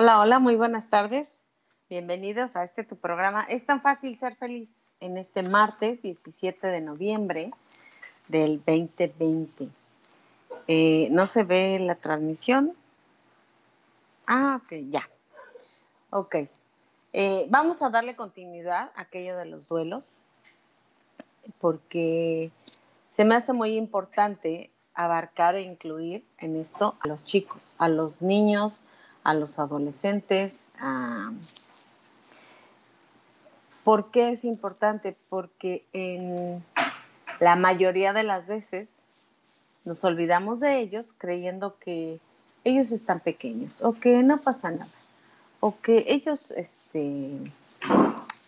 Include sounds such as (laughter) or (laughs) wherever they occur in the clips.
Hola, hola, muy buenas tardes. Bienvenidos a este tu programa. Es tan fácil ser feliz en este martes 17 de noviembre del 2020. Eh, ¿No se ve la transmisión? Ah, ok, ya. Ok. Eh, vamos a darle continuidad a aquello de los duelos, porque se me hace muy importante abarcar e incluir en esto a los chicos, a los niños, a los adolescentes. ¿Por qué es importante? Porque en la mayoría de las veces nos olvidamos de ellos creyendo que ellos están pequeños o que no pasa nada o que ellos, este,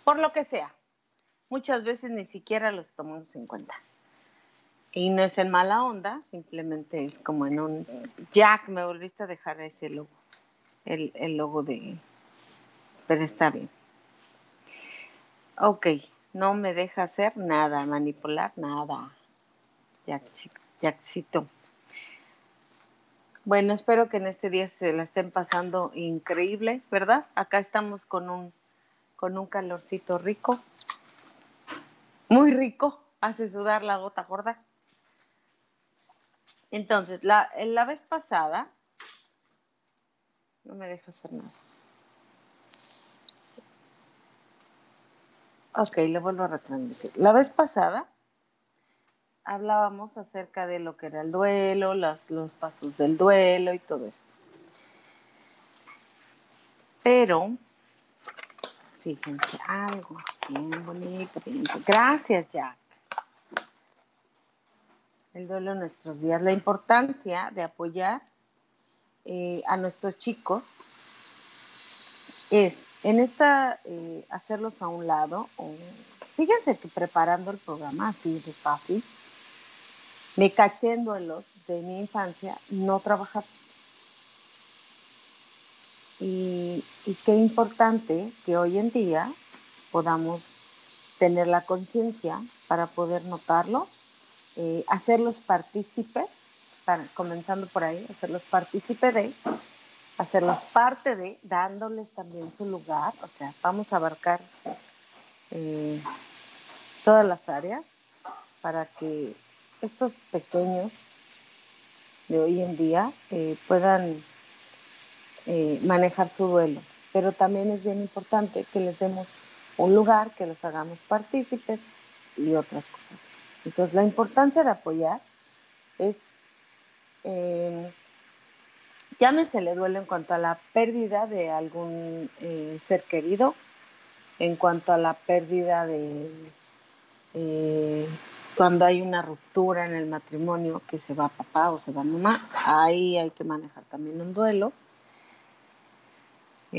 por lo que sea, muchas veces ni siquiera los tomamos en cuenta. Y no es en mala onda, simplemente es como en un, Jack, me volviste a dejar ese logo, el, el logo de, pero está bien. Ok, no me deja hacer nada, manipular nada. Jackcito. Bueno, espero que en este día se la estén pasando increíble, ¿verdad? Acá estamos con un, con un calorcito rico. Muy rico, hace sudar la gota gorda. Entonces, la, la vez pasada, no me deja hacer nada. Ok, lo vuelvo a retransmitir. La vez pasada hablábamos acerca de lo que era el duelo, los, los pasos del duelo y todo esto. Pero, fíjense, algo bien bonito, bien. Gracias, Jack el duelo en nuestros días, la importancia de apoyar eh, a nuestros chicos es en esta eh, hacerlos a un lado. fíjense que preparando el programa así de fácil, me caché en de mi infancia no trabajar. Y, qué importante que hoy en día podamos tener la conciencia para poder notarlo eh, hacerlos partícipe, comenzando por ahí, hacerlos partícipe de, hacerlos parte de, dándoles también su lugar, o sea, vamos a abarcar eh, todas las áreas para que estos pequeños de hoy en día eh, puedan manejar su duelo. Pero también es bien importante que les demos un lugar, que los hagamos partícipes y otras cosas entonces, la importancia de apoyar es, eh, llámese le duele en cuanto a la pérdida de algún eh, ser querido, en cuanto a la pérdida de eh, cuando hay una ruptura en el matrimonio, que se va papá o se va mamá, ahí hay que manejar también un duelo.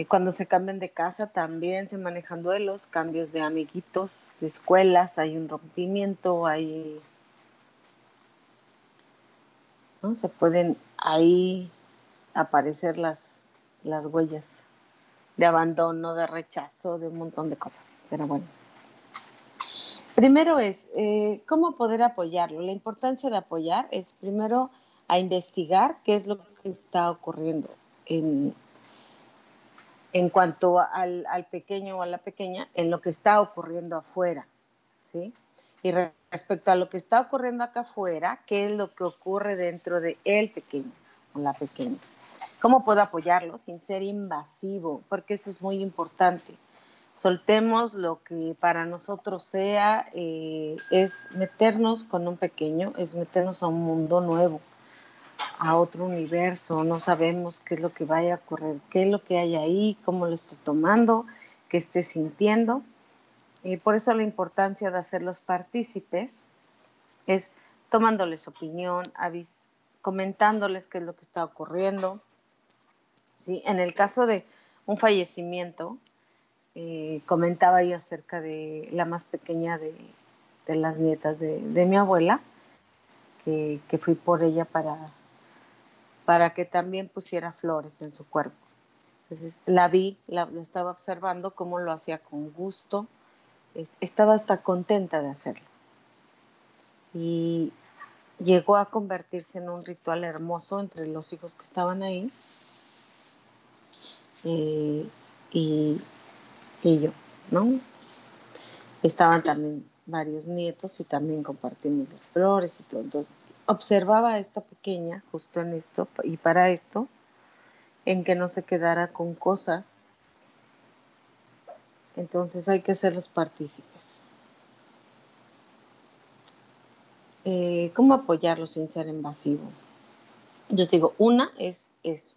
cuando se cambian de casa también se manejan duelos, cambios de amiguitos, de escuelas, hay un rompimiento, hay... ¿no? Se pueden ahí aparecer las, las huellas de abandono, de rechazo, de un montón de cosas. Pero bueno. Primero es, eh, ¿cómo poder apoyarlo? La importancia de apoyar es primero a investigar qué es lo que está ocurriendo en, en cuanto al, pequeño o a la pequeña, en lo que está ocurriendo afuera, ¿sí? Y respecto a lo que está ocurriendo acá afuera, ¿qué es lo que ocurre dentro de el pequeño o la pequeña? ¿Cómo puedo apoyarlo sin ser invasivo? Porque eso es muy importante. Soltemos lo que para nosotros sea, eh, es meternos con un pequeño, es meternos a un mundo nuevo a otro universo, no sabemos qué es lo que vaya a ocurrir, qué es lo que hay ahí, cómo lo estoy tomando, qué esté sintiendo. Y por eso la importancia de hacerlos partícipes es tomándoles opinión, comentándoles qué es lo que está ocurriendo. ¿sí? En el caso de un fallecimiento, eh, comentaba yo acerca de la más pequeña de, las nietas de, mi abuela, que, fui por ella para para que también pusiera flores en su cuerpo. Entonces la vi, la, estaba observando cómo lo hacía con gusto, estaba hasta contenta de hacerlo. Y llegó a convertirse en un ritual hermoso entre los hijos que estaban ahí. eh, y, y yo, ¿no? Estaban también varios nietos y también compartimos las flores y todo. Entonces, observaba a esta pequeña justo en esto y para esto, en que no se quedara con cosas. Entonces hay que hacer los partícipes. Eh, ¿Cómo apoyarlo sin ser invasivo? Yo digo, una es eso,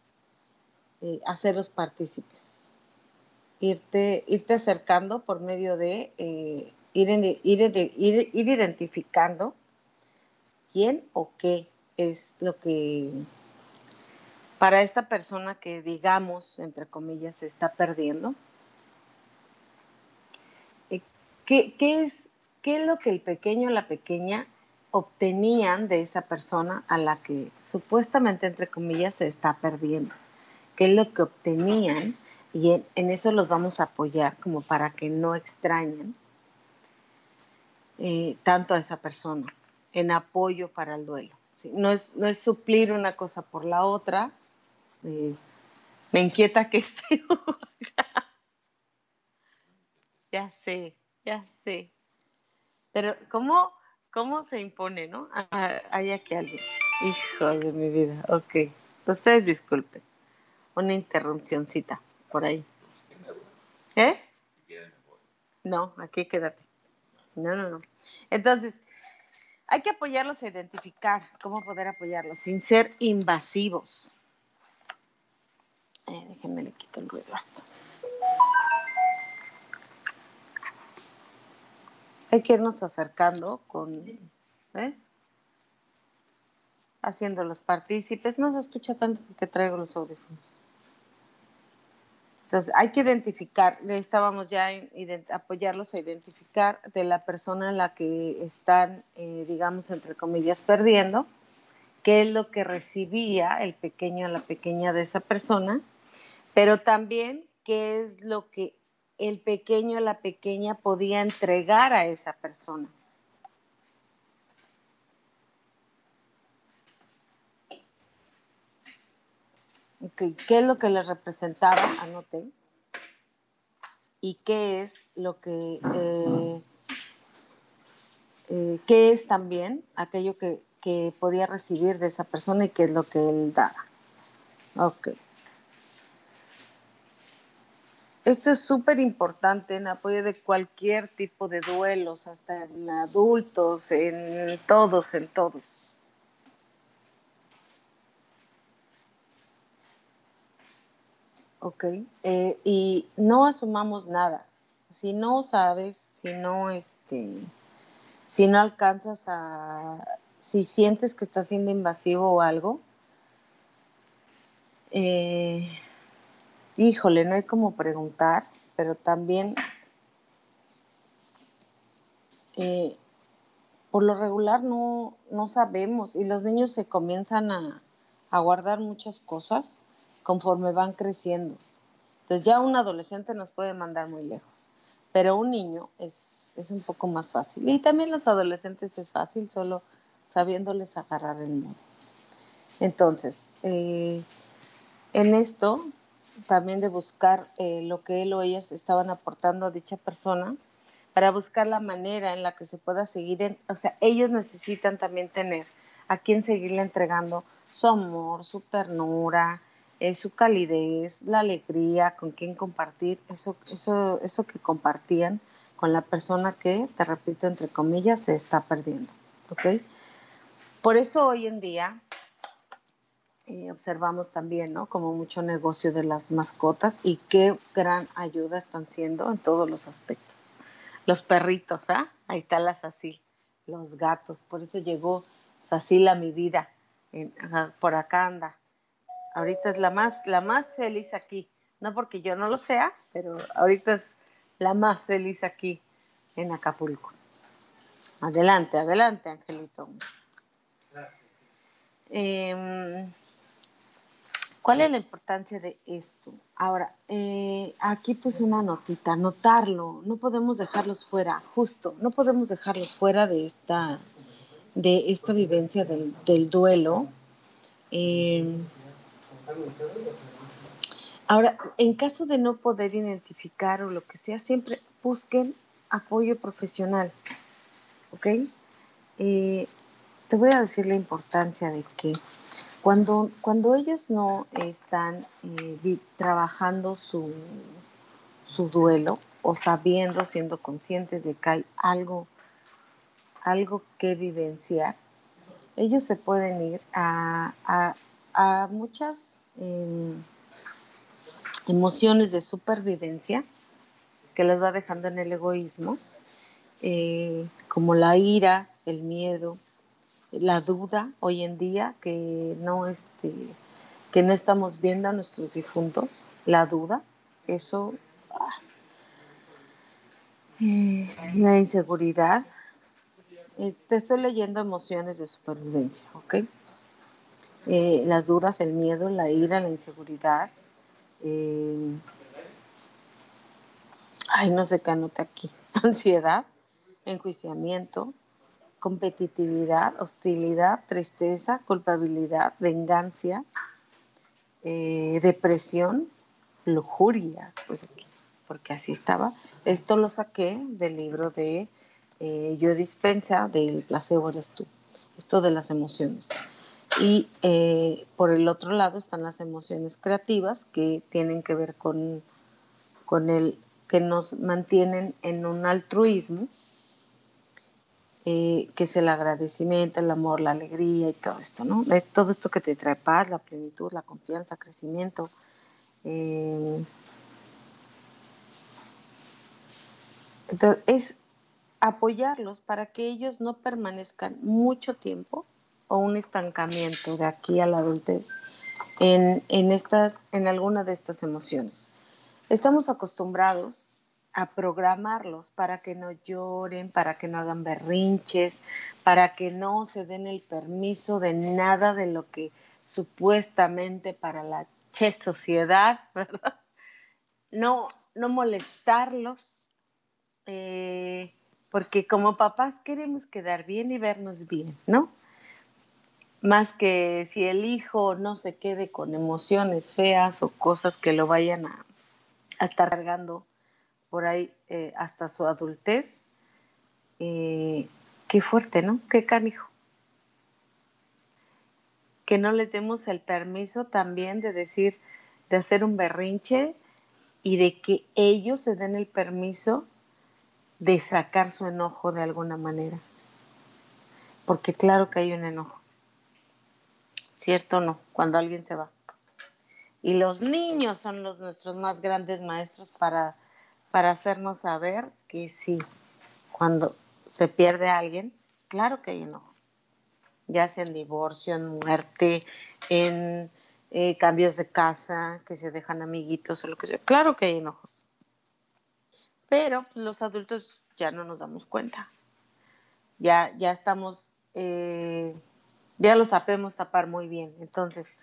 eh, hacerlos partícipes. Irte, irte acercando por medio de eh, ir, ir, identificando quién o qué es lo que para esta persona que digamos, entre comillas, se está perdiendo. Eh, ¿Qué, es, ¿Qué es lo que el pequeño o la pequeña obtenían de esa persona a la que supuestamente, entre comillas, se está perdiendo? ¿Qué es lo que obtenían? Y en eso los vamos a apoyar como para que no extrañen eh, tanto a esa persona en apoyo para el duelo. No, es, no es suplir una cosa por la otra. Eh, me inquieta que esté. (laughs) ya sé, ya sé. Pero ¿cómo, cómo se impone, no? Hay aquí alguien. Hijo de mi vida. Ok. Ustedes disculpen. Una interrupcióncita por ahí. ¿Eh? No, aquí quédate. No, no, no. Entonces, hay que apoyarlos a identificar cómo poder apoyarlos sin ser invasivos. Eh, déjenme le quito el ruido a esto. Hay que irnos acercando con, ¿eh? haciendo los partícipes. No se escucha tanto porque traigo los audífonos. Entonces, hay que identificar, estábamos ya en, apoyarlos a identificar de la persona en la que están, eh, digamos, entre comillas, perdiendo, qué es lo que recibía el pequeño o la pequeña de esa persona, pero también qué es lo que el pequeño o la pequeña podía entregar a esa persona. ¿Qué es lo que le representaba? Anoté. Y qué es lo que, eh, eh, qué es también aquello que, que, podía recibir de esa persona y qué es lo que él daba. Ok. Esto es súper importante en apoyo de cualquier tipo de duelos, hasta en adultos, en todos, en todos. Ok, eh, y no asumamos nada. Si no sabes, si no, este, si no alcanzas a, si sientes que está siendo invasivo o algo, eh, híjole, no hay como preguntar, pero también eh, por lo regular no, no, sabemos y los niños se comienzan a, a guardar muchas cosas conforme van creciendo. Entonces ya un adolescente nos puede mandar muy lejos, pero un niño es, un poco más fácil. Y también los adolescentes es fácil, solo sabiéndoles agarrar el modo. Entonces, eh, en esto también de buscar eh, lo que él o ellas estaban aportando a dicha persona, para buscar la manera en la que se pueda seguir, o sea, ellos necesitan también tener a quien seguirle entregando su amor, su ternura, su calidez, la alegría, con quien compartir, eso, eso, eso que compartían con la persona que, te repito, entre comillas, se está perdiendo. ¿ok? Por eso hoy en día eh, observamos también, ¿no? Como mucho negocio de las mascotas y qué gran ayuda están siendo en todos los aspectos. Los perritos, ¿ah? Ahí está la Sacil, los gatos, por eso llegó Sacil a mi vida, por acá anda ahorita es la más, la más feliz aquí. No porque yo no lo sea, pero ahorita es la más feliz aquí en Acapulco. Adelante, adelante, Angelito. Em, ¿Cuál es la importancia de esto? Ahora, eh, aquí pues una notita, notarlo, no podemos dejarlos fuera, justo, no podemos dejarlos fuera de esta, de esta vivencia del, duelo. Em, Ahora, en caso de no poder identificar o lo que sea, siempre busquen apoyo profesional. ¿Ok? Eh, te voy a decir la importancia de que cuando, cuando ellos no están eh, trabajando su, su duelo o sabiendo, siendo conscientes de que hay algo, algo que vivenciar, ellos se pueden ir a, muchas em, emociones de supervivencia que les va dejando en el egoísmo, eh, como la ira, el miedo, la duda hoy en día que no este que no estamos viendo a nuestros difuntos, la duda, eso ah, eh, la inseguridad. Eh, te estoy leyendo emociones de supervivencia, ¿ok? Eh, las dudas, el miedo, la ira, la inseguridad. ay, no sé qué anota aquí. (laughs) Ansiedad, enjuiciamiento, competitividad, hostilidad, tristeza, culpabilidad, venganza, depresión, lujuria, pues aquí porque así estaba. Esto lo saqué del libro de eh, Yo Dispensa, del placebo eres tú. Esto de las emociones. Y eh, por el otro lado están las emociones creativas que tienen que ver con, con el que nos mantienen en un altruismo, eh, que es el agradecimiento, el amor, la alegría y todo esto, ¿no? Es todo esto que te trae paz, la plenitud, la confianza, crecimiento, Entonces, es apoyarlos para que ellos no permanezcan mucho tiempo o un estancamiento de aquí a la adultez en, estas, en alguna de estas emociones. Estamos acostumbrados a programarlos para que no lloren, para que no hagan berrinches, para que no se den el permiso de nada de lo que supuestamente para la che sociedad, (laughs) ¿verdad? No, no molestarlos, eh, porque como papás queremos quedar bien y vernos bien, ¿no? Más que si el hijo no se quede con emociones feas o cosas que lo vayan a, estar cargando por ahí eh, hasta su adultez. Eh, qué fuerte, ¿no? Qué canijo. Que no les demos el permiso también de decir, de hacer un berrinche y de que ellos se den el permiso de sacar su enojo de alguna manera. Porque claro que hay un enojo. ¿Cierto o no? Cuando alguien se va. Y los niños son los nuestros más grandes maestros para, para hacernos saber que sí, cuando se pierde alguien, claro que hay enojo. Ya sea en divorcio, en muerte, en eh, cambios de casa, que se dejan amiguitos o lo que sea. Claro que hay enojos pero los adultos ya no nos damos cuenta. Ya, ya estamos, eh, ya lo sabemos tapar muy bien. Entonces,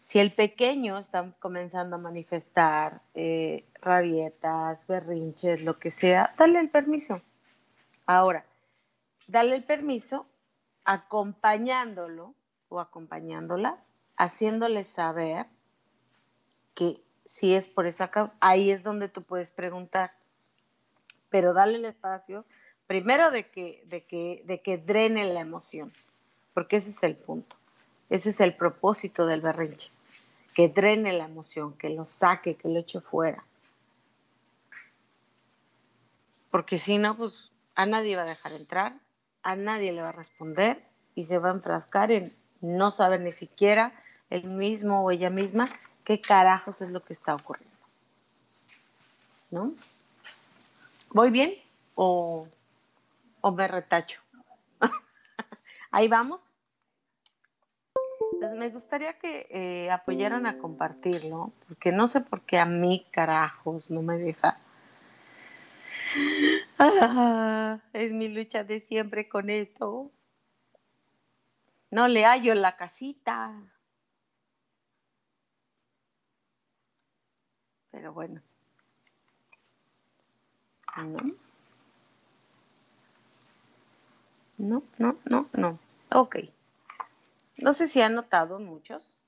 si el pequeño está comenzando a manifestar eh, rabietas, berrinches, lo que sea, dale el permiso. Ahora, dale el permiso acompañándolo o acompañándola, haciéndole saber que si es por esa causa, ahí es donde tú puedes preguntar, pero dale el espacio, primero de que, de que, de que drene la emoción, porque ese es el punto, ese es el propósito del berrinche, que drene la emoción, que lo saque, que lo eche fuera. Porque si no, pues a nadie va a dejar entrar, a nadie le va a responder y se va a enfrascar en no saber ni siquiera el mismo o ella misma qué carajos es lo que está ocurriendo. ¿No? ¿Voy bien o, me retacho? (laughs) Ahí vamos. Pues me gustaría que eh, apoyaran a compartirlo, porque no sé por qué a mí carajos no me deja. Ah, es mi lucha de siempre con esto. No le hallo la casita. Pero bueno. No. No, no, no, no. Ok. No sé si han notado muchos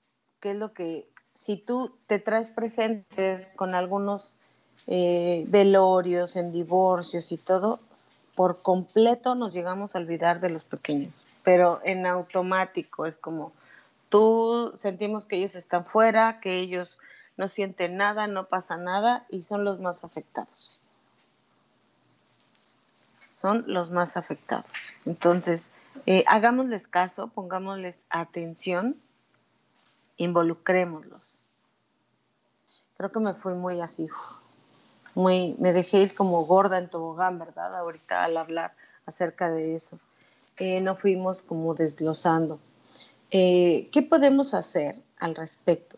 qué es lo que si tú te traes presentes con algunos eh, velorios, en divorcios y todo, por completo nos llegamos a olvidar de los pequeños, pero en automático es como tú sentimos que ellos están fuera, que ellos no sienten nada, no pasa nada y son los más afectados. Son los más afectados. Entonces, eh, hagámosles caso, pongámosles atención, involucrémoslos. Creo que me fui muy así, muy, me dejé ir como gorda en tobogán, ¿verdad? Ahorita al hablar acerca de eso. Eh, no fuimos como desglosando. Eh, ¿Qué podemos hacer al respecto?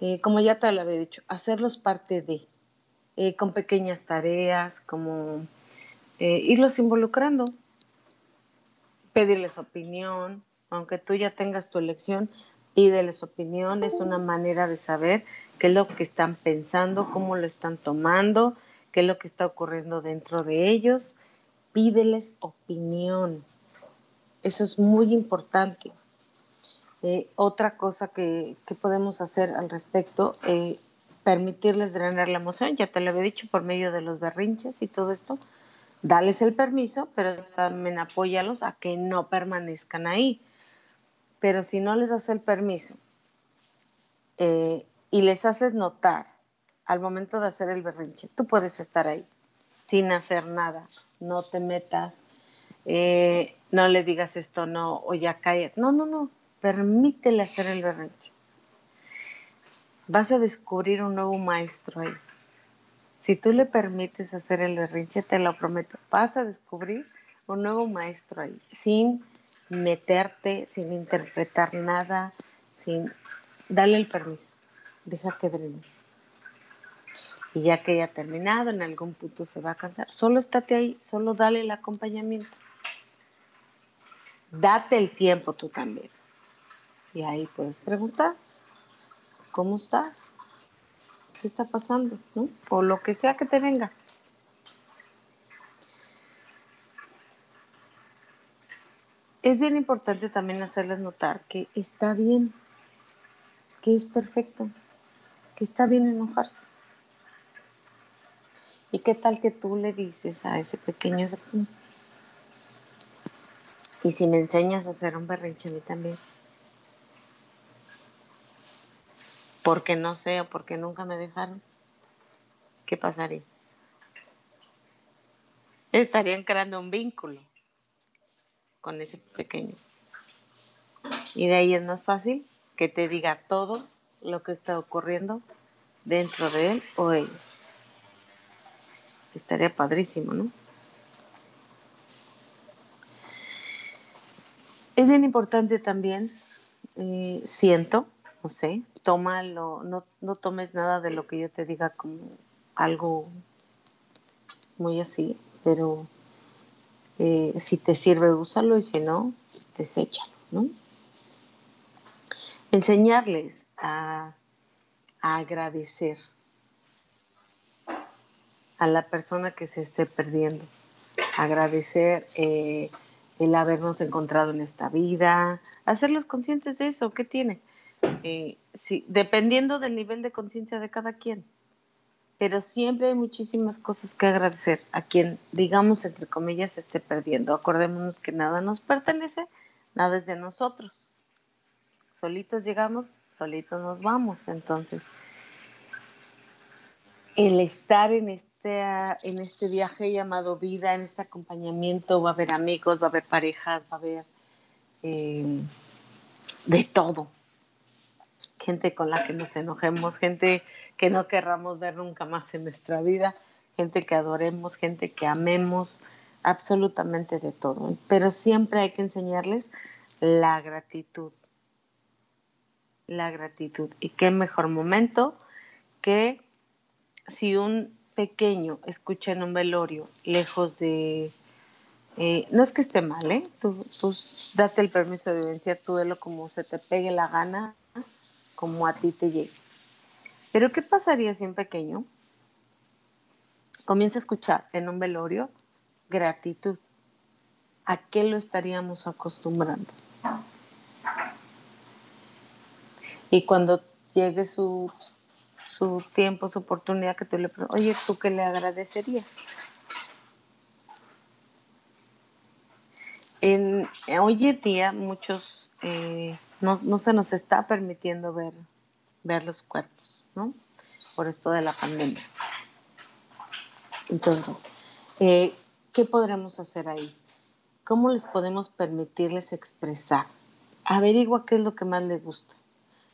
Eh, como ya te lo había dicho, hacerlos parte de, con pequeñas tareas, como irlos involucrando, pedirles opinión, aunque tú ya tengas tu elección, pídeles opinión, es una manera de saber qué es lo que están pensando, cómo lo están tomando, qué es lo que está ocurriendo dentro de ellos. Pídeles opinión. Eso es muy importante. Eh, otra cosa que, podemos hacer al respecto, eh, permitirles drenar la emoción, ya te lo había dicho, por medio de los berrinches y todo esto. Dales el permiso, pero también apóyalos a que no permanezcan ahí. Pero si no les das el permiso eh, y les haces notar al momento de hacer el berrinche, tú puedes estar ahí sin hacer nada, no te metas, no le digas esto, no, o ya cae. No, no, no, permítele hacer el berrinche. Vas a descubrir un nuevo maestro ahí. Si tú le permites hacer el berrinche, te lo prometo, vas a descubrir un nuevo maestro ahí, sin meterte, sin interpretar nada, sin darle el permiso. Deja que drene. Y ya que haya terminado, en algún punto se va a cansar. Solo estate ahí, solo dale el acompañamiento. Date el tiempo tú también. Y ahí puedes preguntar, ¿cómo estás? ¿Qué está pasando? O lo que sea que te venga. Es bien importante también hacerles notar que está bien, que es perfecto, que está bien enojarse. ¿Y qué tal que tú le dices a ese pequeño, y si me enseñas a hacer un berrinche a mí también? Porque no sé o porque nunca me dejaron, ¿qué pasaría? Estarían creando un vínculo con ese pequeño. Y de ahí es más fácil que te diga todo lo que está ocurriendo dentro de él o ella. Estaría padrísimo, ¿no? Es bien importante también, eh, siento, no sé, tómalo, no, no tomes nada de lo que yo te diga como algo muy así, pero eh, si te sirve, úsalo y si no, deséchalo, ¿no? Enseñarles a, agradecer a la persona que se esté perdiendo, agradecer eh, el habernos encontrado en esta vida, hacerlos conscientes de eso, ¿qué tiene? Eh, sí, dependiendo del nivel de conciencia de cada quien. Pero siempre hay muchísimas cosas que agradecer a quien, digamos, entre comillas, esté perdiendo. Acordémonos que nada nos pertenece, nada es de nosotros. Solitos llegamos, solitos nos vamos. Entonces, el estar en este, en este viaje llamado vida, en este acompañamiento, va a haber amigos, va a haber parejas, va a haber eh, de todo gente con la que nos enojemos, gente que no querramos ver nunca más en nuestra vida, gente que adoremos, gente que amemos, absolutamente de todo. Pero siempre hay que enseñarles la gratitud. La gratitud. Y qué mejor momento que si un pequeño escucha en un velorio, lejos de... Eh, no es que esté mal, ¿eh? Tú, tú date el permiso de vivenciar tu duelo como se te pegue la gana, como a ti te llegue. Pero ¿qué pasaría si un pequeño comienza a escuchar en un velorio gratitud? ¿A qué lo estaríamos acostumbrando? Y cuando llegue su, su tiempo, su oportunidad, que tú le preguntes, oye, ¿tú qué le agradecerías? En, hoy en día muchos eh, no, se nos está permitiendo ver, ver los cuerpos, ¿no? Por esto de la pandemia. Entonces, eh, ¿qué podremos hacer ahí? ¿Cómo les podemos permitirles expresar? Averigua qué es lo que más les gusta.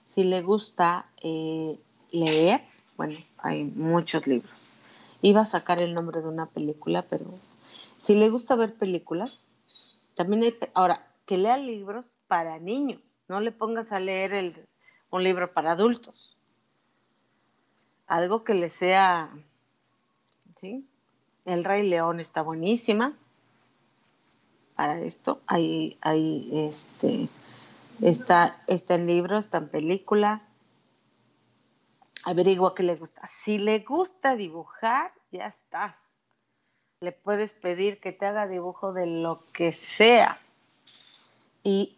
Si le gusta eh, leer, bueno, hay muchos libros. Iba a sacar el nombre de una película, pero si le gusta ver películas, también hay, ahora, que lea libros para niños, no le pongas a leer un libro para adultos. Algo que le sea, ¿sí? El Rey León está buenísima para esto. Hay, hay este, está, está en libro, está en película. Averigua qué le gusta. Si le gusta dibujar, ya estás. Le puedes pedir que te haga dibujo de lo que sea. Y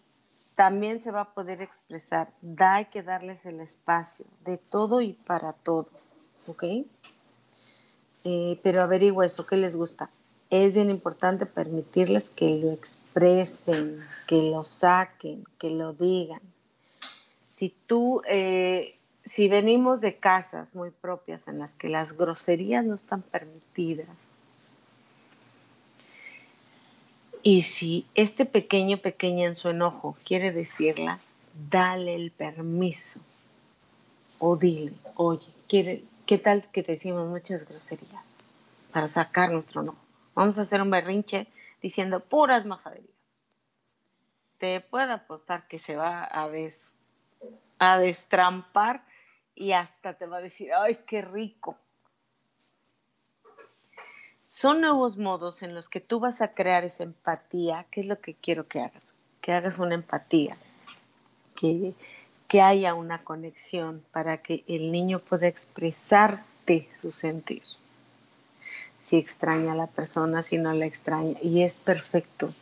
también se va a poder expresar. Da, hay que darles el espacio de todo y para todo. ¿Ok? Eh, pero averigua eso, ¿qué les gusta? Es bien importante permitirles que lo expresen, que lo saquen, que lo digan. Si tú, eh, si venimos de casas muy propias en las que las groserías no están permitidas, y si este pequeño, pequeña en su enojo quiere decirlas, dale el permiso. O dile, oye, ¿qué tal que decimos muchas groserías para sacar nuestro enojo? Vamos a hacer un berrinche diciendo puras majaderías. Te puedo apostar que se va a, des, a destrampar y hasta te va a decir, ay, qué rico. Son nuevos modos en los que tú vas a crear esa empatía. ¿Qué es lo que quiero que hagas? Que hagas una empatía, que, que haya una conexión para que el niño pueda expresarte su sentir si extraña a la persona, si no la extraña. Y es perfecto,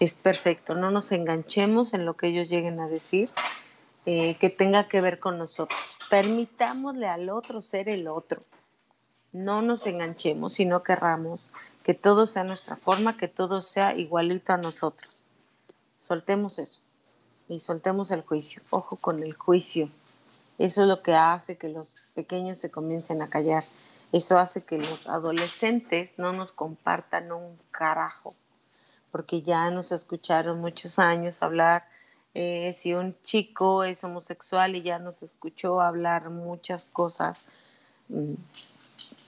es perfecto. No nos enganchemos en lo que ellos lleguen a decir eh, que tenga que ver con nosotros. Permitámosle al otro ser el otro. No nos enganchemos, sino querramos que todo sea nuestra forma, que todo sea igualito a nosotros. Soltemos eso y soltemos el juicio. Ojo con el juicio. Eso es lo que hace que los pequeños se comiencen a callar eso hace que los adolescentes no nos compartan un carajo, porque ya nos escucharon muchos años hablar eh, si un chico es homosexual y ya nos escuchó hablar muchas cosas mm,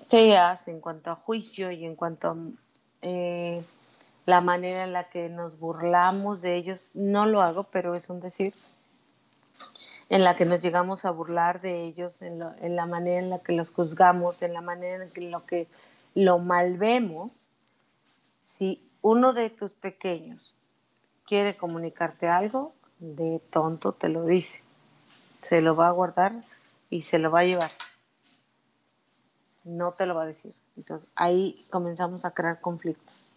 feas en cuanto a juicio y en cuanto a eh, la manera en la que nos burlamos de ellos. No lo hago, pero es un decir en la que nos llegamos a burlar de ellos, en, la manera en la que los juzgamos, en la manera en que lo que lo malvemos, si uno de tus pequeños quiere comunicarte algo, de tonto te lo dice. Se lo va a guardar y se lo va a llevar. No te lo va a decir. Entonces ahí comenzamos a crear conflictos.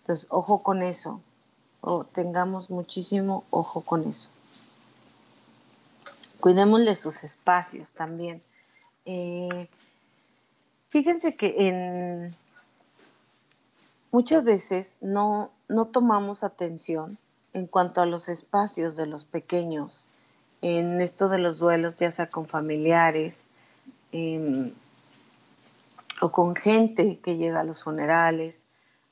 Entonces, ojo con eso. O tengamos muchísimo ojo con eso cuidémosle sus espacios también. Eh, fíjense que en, muchas veces no, no tomamos atención en cuanto a los espacios de los pequeños, en esto de los duelos, ya sea con familiares em, o con gente que llega a los funerales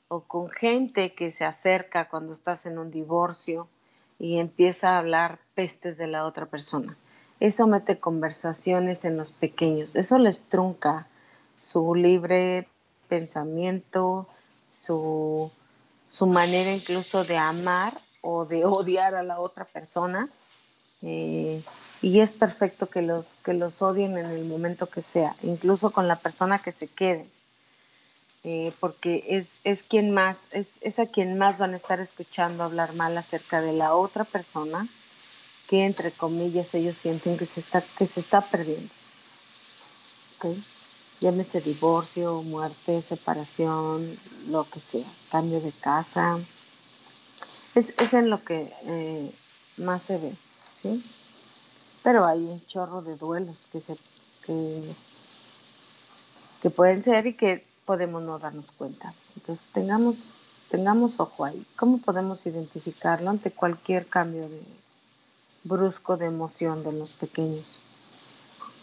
o con gente que se acerca cuando estás en un divorcio y empieza a hablar pestes de la otra persona eso mete conversaciones en los pequeños, eso les trunca su libre pensamiento, su, manera incluso de amar o de (laughs) odiar a la otra persona. Eh, y es perfecto que los, que los odien en el momento que sea, incluso con la persona que se quede, eh, porque es, es quien más, es, es a quien más van a estar escuchando hablar mal acerca de la otra persona que entre comillas ellos sienten que se está, que se está perdiendo. ¿Okay? Llámese divorcio, muerte, separación, lo que sea, cambio de casa. Es, en lo que eh, más se ve, ¿sí? Pero hay un chorro de duelos que se que, pueden ser y que podemos no darnos cuenta. Entonces tengamos, tengamos ojo ahí. ¿Cómo podemos identificarlo ante cualquier cambio de brusco de emoción de los pequeños?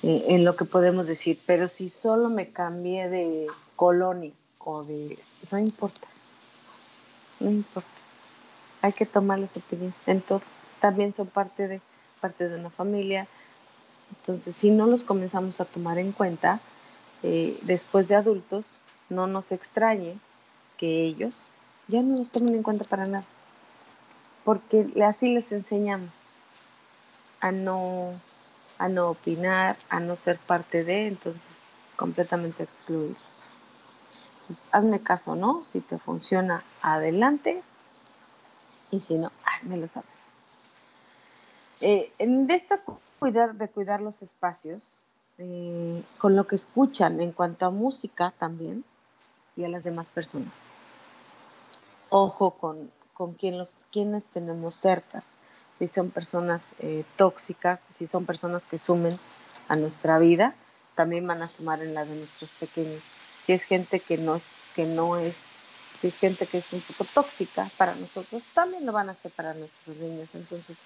Eh, en lo que podemos decir, pero si solo me cambié de colonia o de... no importa, no importa. Hay que tomarles opinión en todo. También son parte de, parte de una familia. Entonces, si no los comenzamos a tomar en cuenta, eh, después de adultos, no nos extrañe que ellos ya no los tomen en cuenta para nada. Porque así les enseñamos a no, a no opinar, a no ser parte de, entonces completamente excluidos. Entonces, hazme caso, ¿no? Si te funciona, adelante. Y si no, házmelo saber. Eh, en esta cuidar, de cuidar los espacios, eh, con lo que escuchan en cuanto a música también y a las demás personas. Ojo con, con los, quienes tenemos cercas, si son personas eh, tóxicas, si son personas que sumen a nuestra vida, también van a sumar en la de nuestros pequeños. Si es gente que no, que no es, si es gente que es un poco tóxica para nosotros, también lo van a hacer para nuestros niños. Entonces,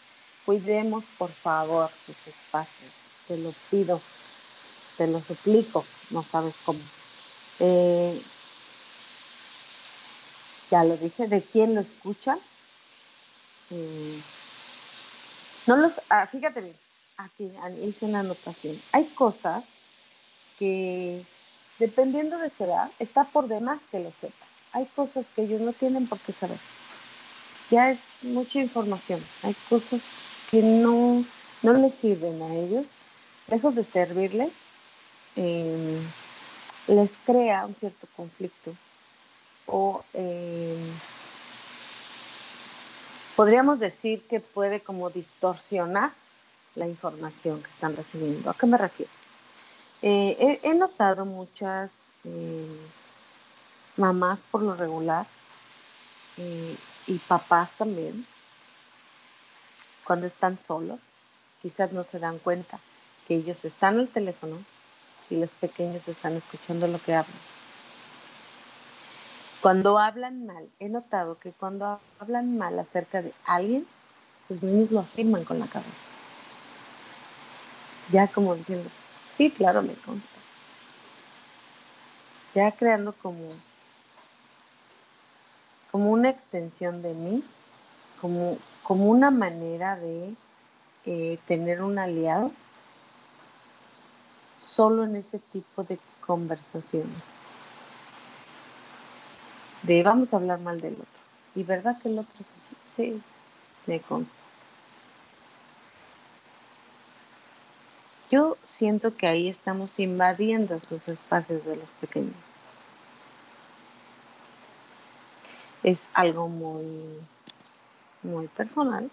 cuidemos por favor sus espacios. Te lo pido, te lo suplico, no sabes cómo. Eh, ya lo dije, de quién lo escucha. Eh, no los, ah, fíjate bien, aquí hice una anotación. Hay cosas que, dependiendo de su edad, está por demás que lo sepa. Hay cosas que ellos no tienen por qué saber. Ya es mucha información. Hay cosas que no, no les sirven a ellos, lejos de servirles, em, les crea un cierto conflicto o em, podríamos decir que puede como distorsionar la información que están recibiendo. ¿A qué me refiero? Eh, he, notado muchas em, mamás por lo regular eh, y papás también cuando están solos, quizás no se dan cuenta que ellos están al teléfono y los pequeños están escuchando lo que hablan. Cuando hablan mal, he notado que cuando hablan mal acerca de alguien, los niños lo afirman con la cabeza. Ya como diciendo, sí, claro, me consta. Ya creando como, como una extensión de mí como, como una manera de eh, tener un aliado solo en ese tipo de conversaciones. De vamos a hablar mal del otro. ¿Y verdad que el otro es así? Sí, me consta. Yo siento que ahí estamos invadiendo esos espacios de los pequeños. Es algo muy muy personal,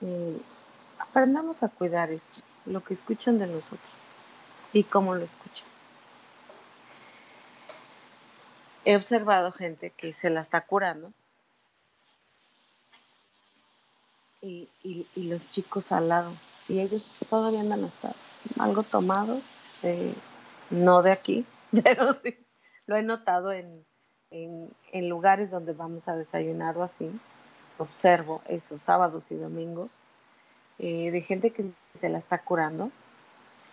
eh, aprendamos a cuidar eso, lo que escuchan de nosotros y cómo lo escuchan. He observado gente que se la está curando y, los chicos al lado y ellos todavía andan hasta algo tomados, no de aquí, (laughs) pero sí, lo he notado en, en lugares donde vamos a desayunar o así observo esos sábados y domingos eh, de gente que se la está curando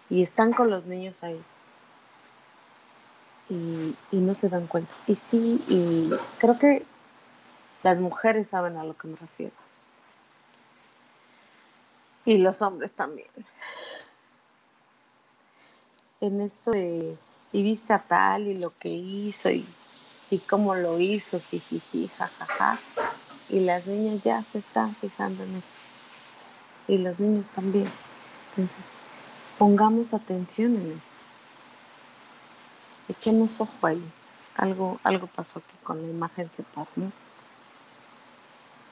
y están con los niños ahí y, no se dan cuenta. Y sí, y creo que las mujeres saben a lo que me refiero. Y los hombres también. En esto de, y viste a tal y lo que hizo y, cómo lo hizo, jijiji, jajaja y las niñas ya se están fijando en eso. Y los niños también. Entonces, pongamos atención en eso. Echemos ojo ahí. Algo, algo pasó aquí con la imagen se pasó. ¿no?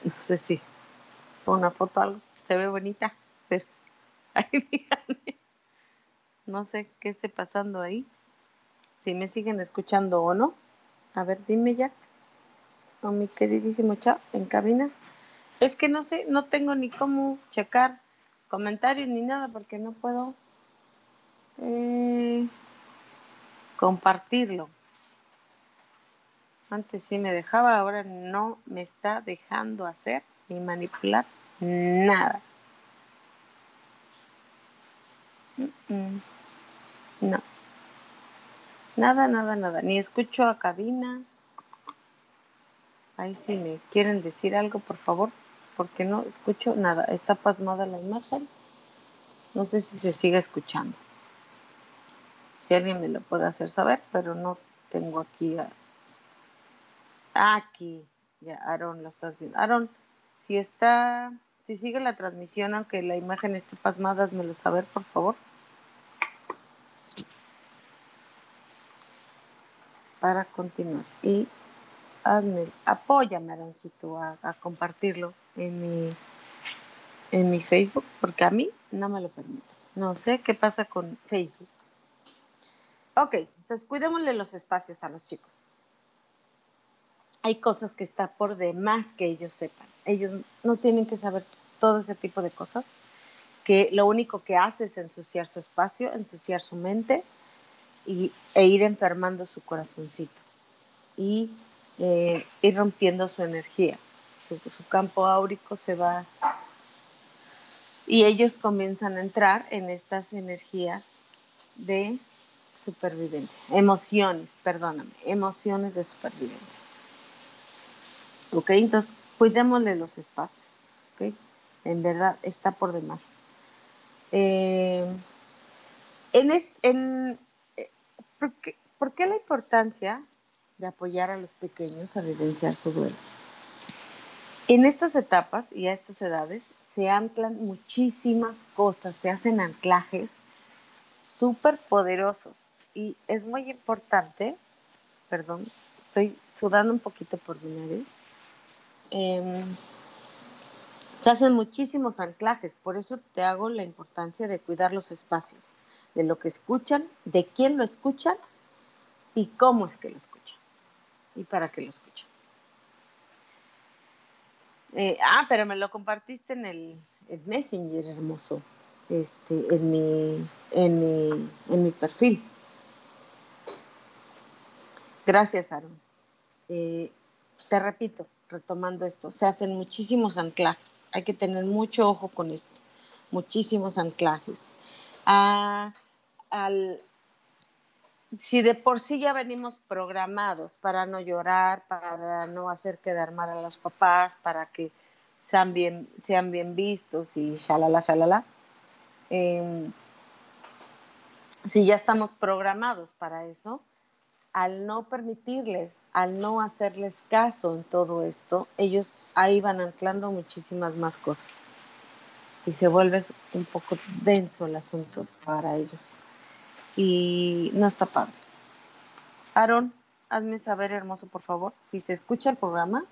no sé si una foto, algo se ve bonita, pero (laughs) ahí díganme. No sé qué esté pasando ahí. Si me siguen escuchando o no. A ver, dime ya a mi queridísimo chat en cabina. Es que no sé, no tengo ni cómo checar comentarios ni nada porque no puedo eh, compartirlo. Antes sí me dejaba, ahora no me está dejando hacer ni manipular nada. No. Nada, nada, nada. Ni escucho a cabina. Ahí si me quieren decir algo, por favor, porque no escucho nada. Está pasmada la imagen. No sé si se sigue escuchando. Si alguien me lo puede hacer saber, pero no tengo aquí a, Aquí, ya, Aaron, lo estás viendo. Aaron, si está, si sigue la transmisión, aunque la imagen esté pasmada, házmelo saber, por favor. Para continuar. Y hazme, apóyame, Aaroncito, a, a compartirlo en mi, en mi Facebook, porque a mí no me lo permite. No sé qué pasa con Facebook. Ok, entonces cuidémosle los espacios a los chicos hay cosas que está por demás que ellos sepan. Ellos no tienen que saber todo ese tipo de cosas, que lo único que hace es ensuciar su espacio, ensuciar su mente y, e ir enfermando su corazoncito y eh, ir rompiendo su energía. Su, campo áurico se va y ellos comienzan a entrar en estas energías de supervivencia, emociones, perdóname, emociones de supervivencia. ¿Ok? Entonces, cuidémosle los espacios. ¿Ok? En verdad, está por demás. Eh, en, en eh, ¿por, qué, la importancia de apoyar a los pequeños a vivenciar su duelo? En estas etapas y a estas edades se anclan muchísimas cosas, se hacen anclajes súper poderosos y es muy importante, perdón, estoy sudando un poquito por mi nariz, Em, se hacen muchísimos anclajes, por eso te hago la importancia de cuidar los espacios, de lo que escuchan, de quién lo escuchan y cómo es que lo escuchan y para qué lo escuchan. Eh, ah, pero me lo compartiste en el, Messenger, hermoso, este, en mi, en mi, en mi perfil. Gracias, Aaron. Eh, te repito, retomando esto, se hacen muchísimos anclajes. Hay que tener mucho ojo con esto, muchísimos anclajes. Ah, si de por sí ya venimos programados para no llorar, para no hacer quedar mal a los papás, para que sean bien, sean bien vistos y shalala, shalala. Eh, si ya estamos programados para eso, al no permitirles, al no hacerles caso en todo esto, ellos ahí van anclando muchísimas más cosas. Y se vuelve un poco denso el asunto para ellos. Y no está padre. Aaron, hazme saber, hermoso, por favor, si se escucha el programa,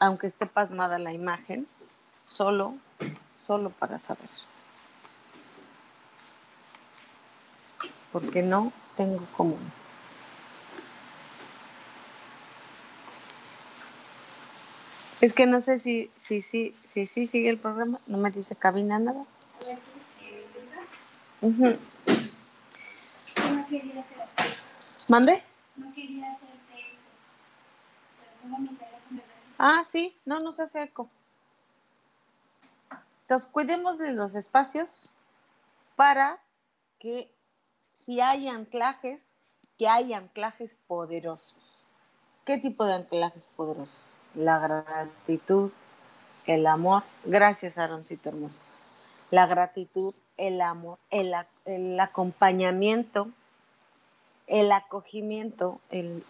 aunque esté pasmada la imagen, solo, solo para saber. Porque no tengo común. Es que no sé si si, si, si, si sigue el programa, no me dice cabina nada. ¿Mande? No quería hacerte Ah, sí, no nos hace eco. Entonces, cuidemos de los espacios para que si hay anclajes, que hay anclajes poderosos. ¿Qué tipo de anclajes poderosos? La gratitud, el amor. Gracias, Aaroncito hermoso. La gratitud, el amor, el, acompañamiento, el acogimiento, el,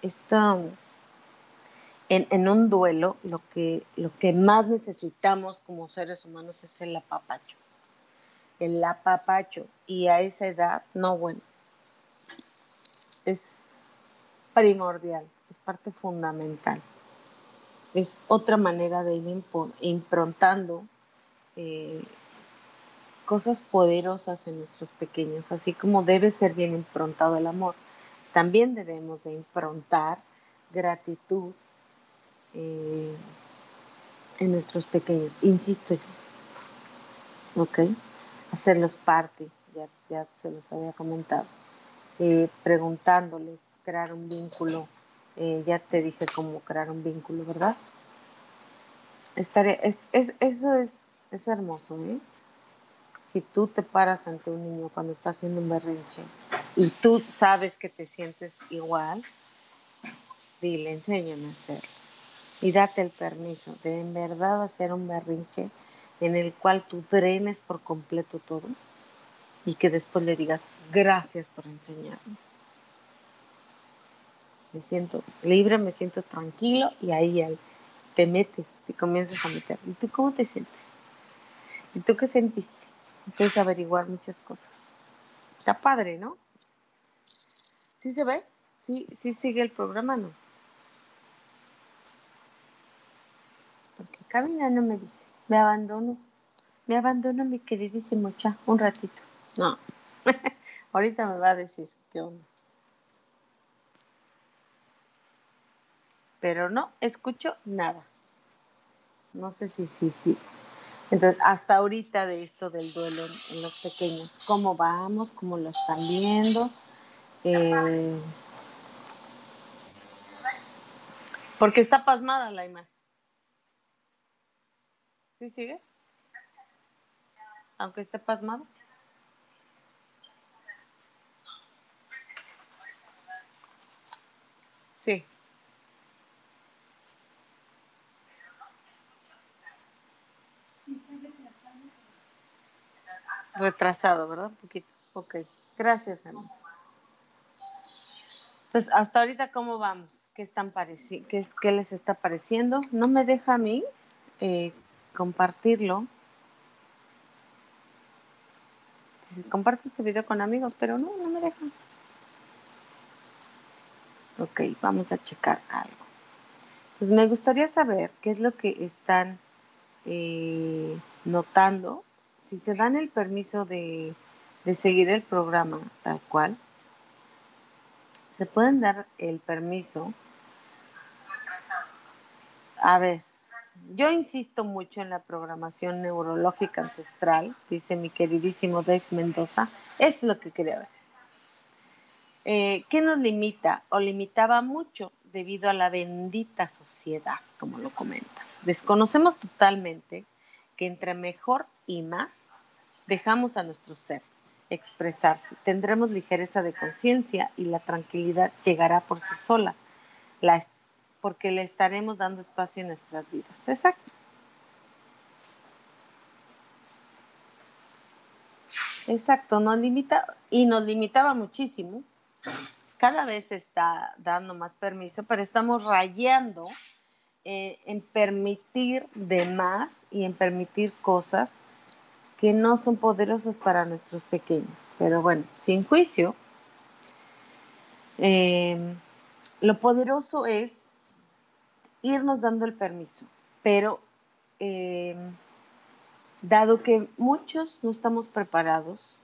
en, en, un duelo, lo que, lo que más necesitamos como seres humanos es el apapacho. El apapacho. Y a esa edad, no, bueno, es primordial, es parte fundamental. Es otra manera de ir improntando eh, cosas poderosas en nuestros pequeños, así como debe ser bien improntado el amor. También debemos de improntar gratitud eh, en nuestros pequeños. Insisto ¿ok? Hacerlos parte, ya, ya se los había comentado. Eh, preguntándoles, crear un vínculo. Eh, ya te dije cómo crear un vínculo, ¿verdad? Estaré, es, eso es, es hermoso, ¿eh? Si tú te paras ante un niño cuando está haciendo un berrinche y tú sabes que te sientes igual, dile, enséñame a hacerlo. Y date el permiso de en verdad hacer un berrinche en el cual tú drenes por completo todo y que después le digas gracias por enseñarme. Me siento libre, me siento tranquilo y ahí te metes, te comienzas a meter. ¿Y tú cómo te sientes? ¿Y tú qué sentiste? Puedes averiguar muchas cosas. Está padre, ¿no? ¿Sí se ve? ¿Sí, sí sigue el programa, no? Porque Camila no me dice, me abandono. Me abandono mi queridísimo Cha, un ratito. No. (laughs) Ahorita me va a decir qué onda. Pero no escucho nada. No sé si sí, sí. Entonces, hasta ahorita de esto del duelo en, los pequeños, ¿cómo vamos? ¿Cómo lo están viendo? Eh, porque está pasmada la imagen. ¿Sí sigue? Aunque esté pasmado. Sí. Retrasado, ¿verdad? Un poquito. Ok. Gracias, Anus. Pues hasta ahorita, ¿cómo vamos? ¿Qué, están qué, es, ¿Qué les está pareciendo? No me deja a mí eh, compartirlo. Comparte este video con amigos, pero no, no me deja. Ok, vamos a checar algo. Entonces me gustaría saber qué es lo que están eh, notando. Si se dan el permiso de, de seguir el programa tal cual, se pueden dar el permiso. A ver, yo insisto mucho en la programación neurológica ancestral, dice mi queridísimo Dave Mendoza. Es lo que quería ver. Eh, ¿Qué nos limita o limitaba mucho debido a la bendita sociedad, como lo comentas? Desconocemos totalmente que entre mejor y más dejamos a nuestro ser expresarse. Tendremos ligereza de conciencia y la tranquilidad llegará por sí sola, porque le estaremos dando espacio en nuestras vidas. Exacto. Exacto, nos limita y nos limitaba muchísimo cada vez está dando más permiso, pero estamos rayando eh, en permitir de más y en permitir cosas que no son poderosas para nuestros pequeños. Pero bueno, sin juicio, em, lo poderoso es irnos dando el permiso, pero em, dado que muchos no estamos preparados,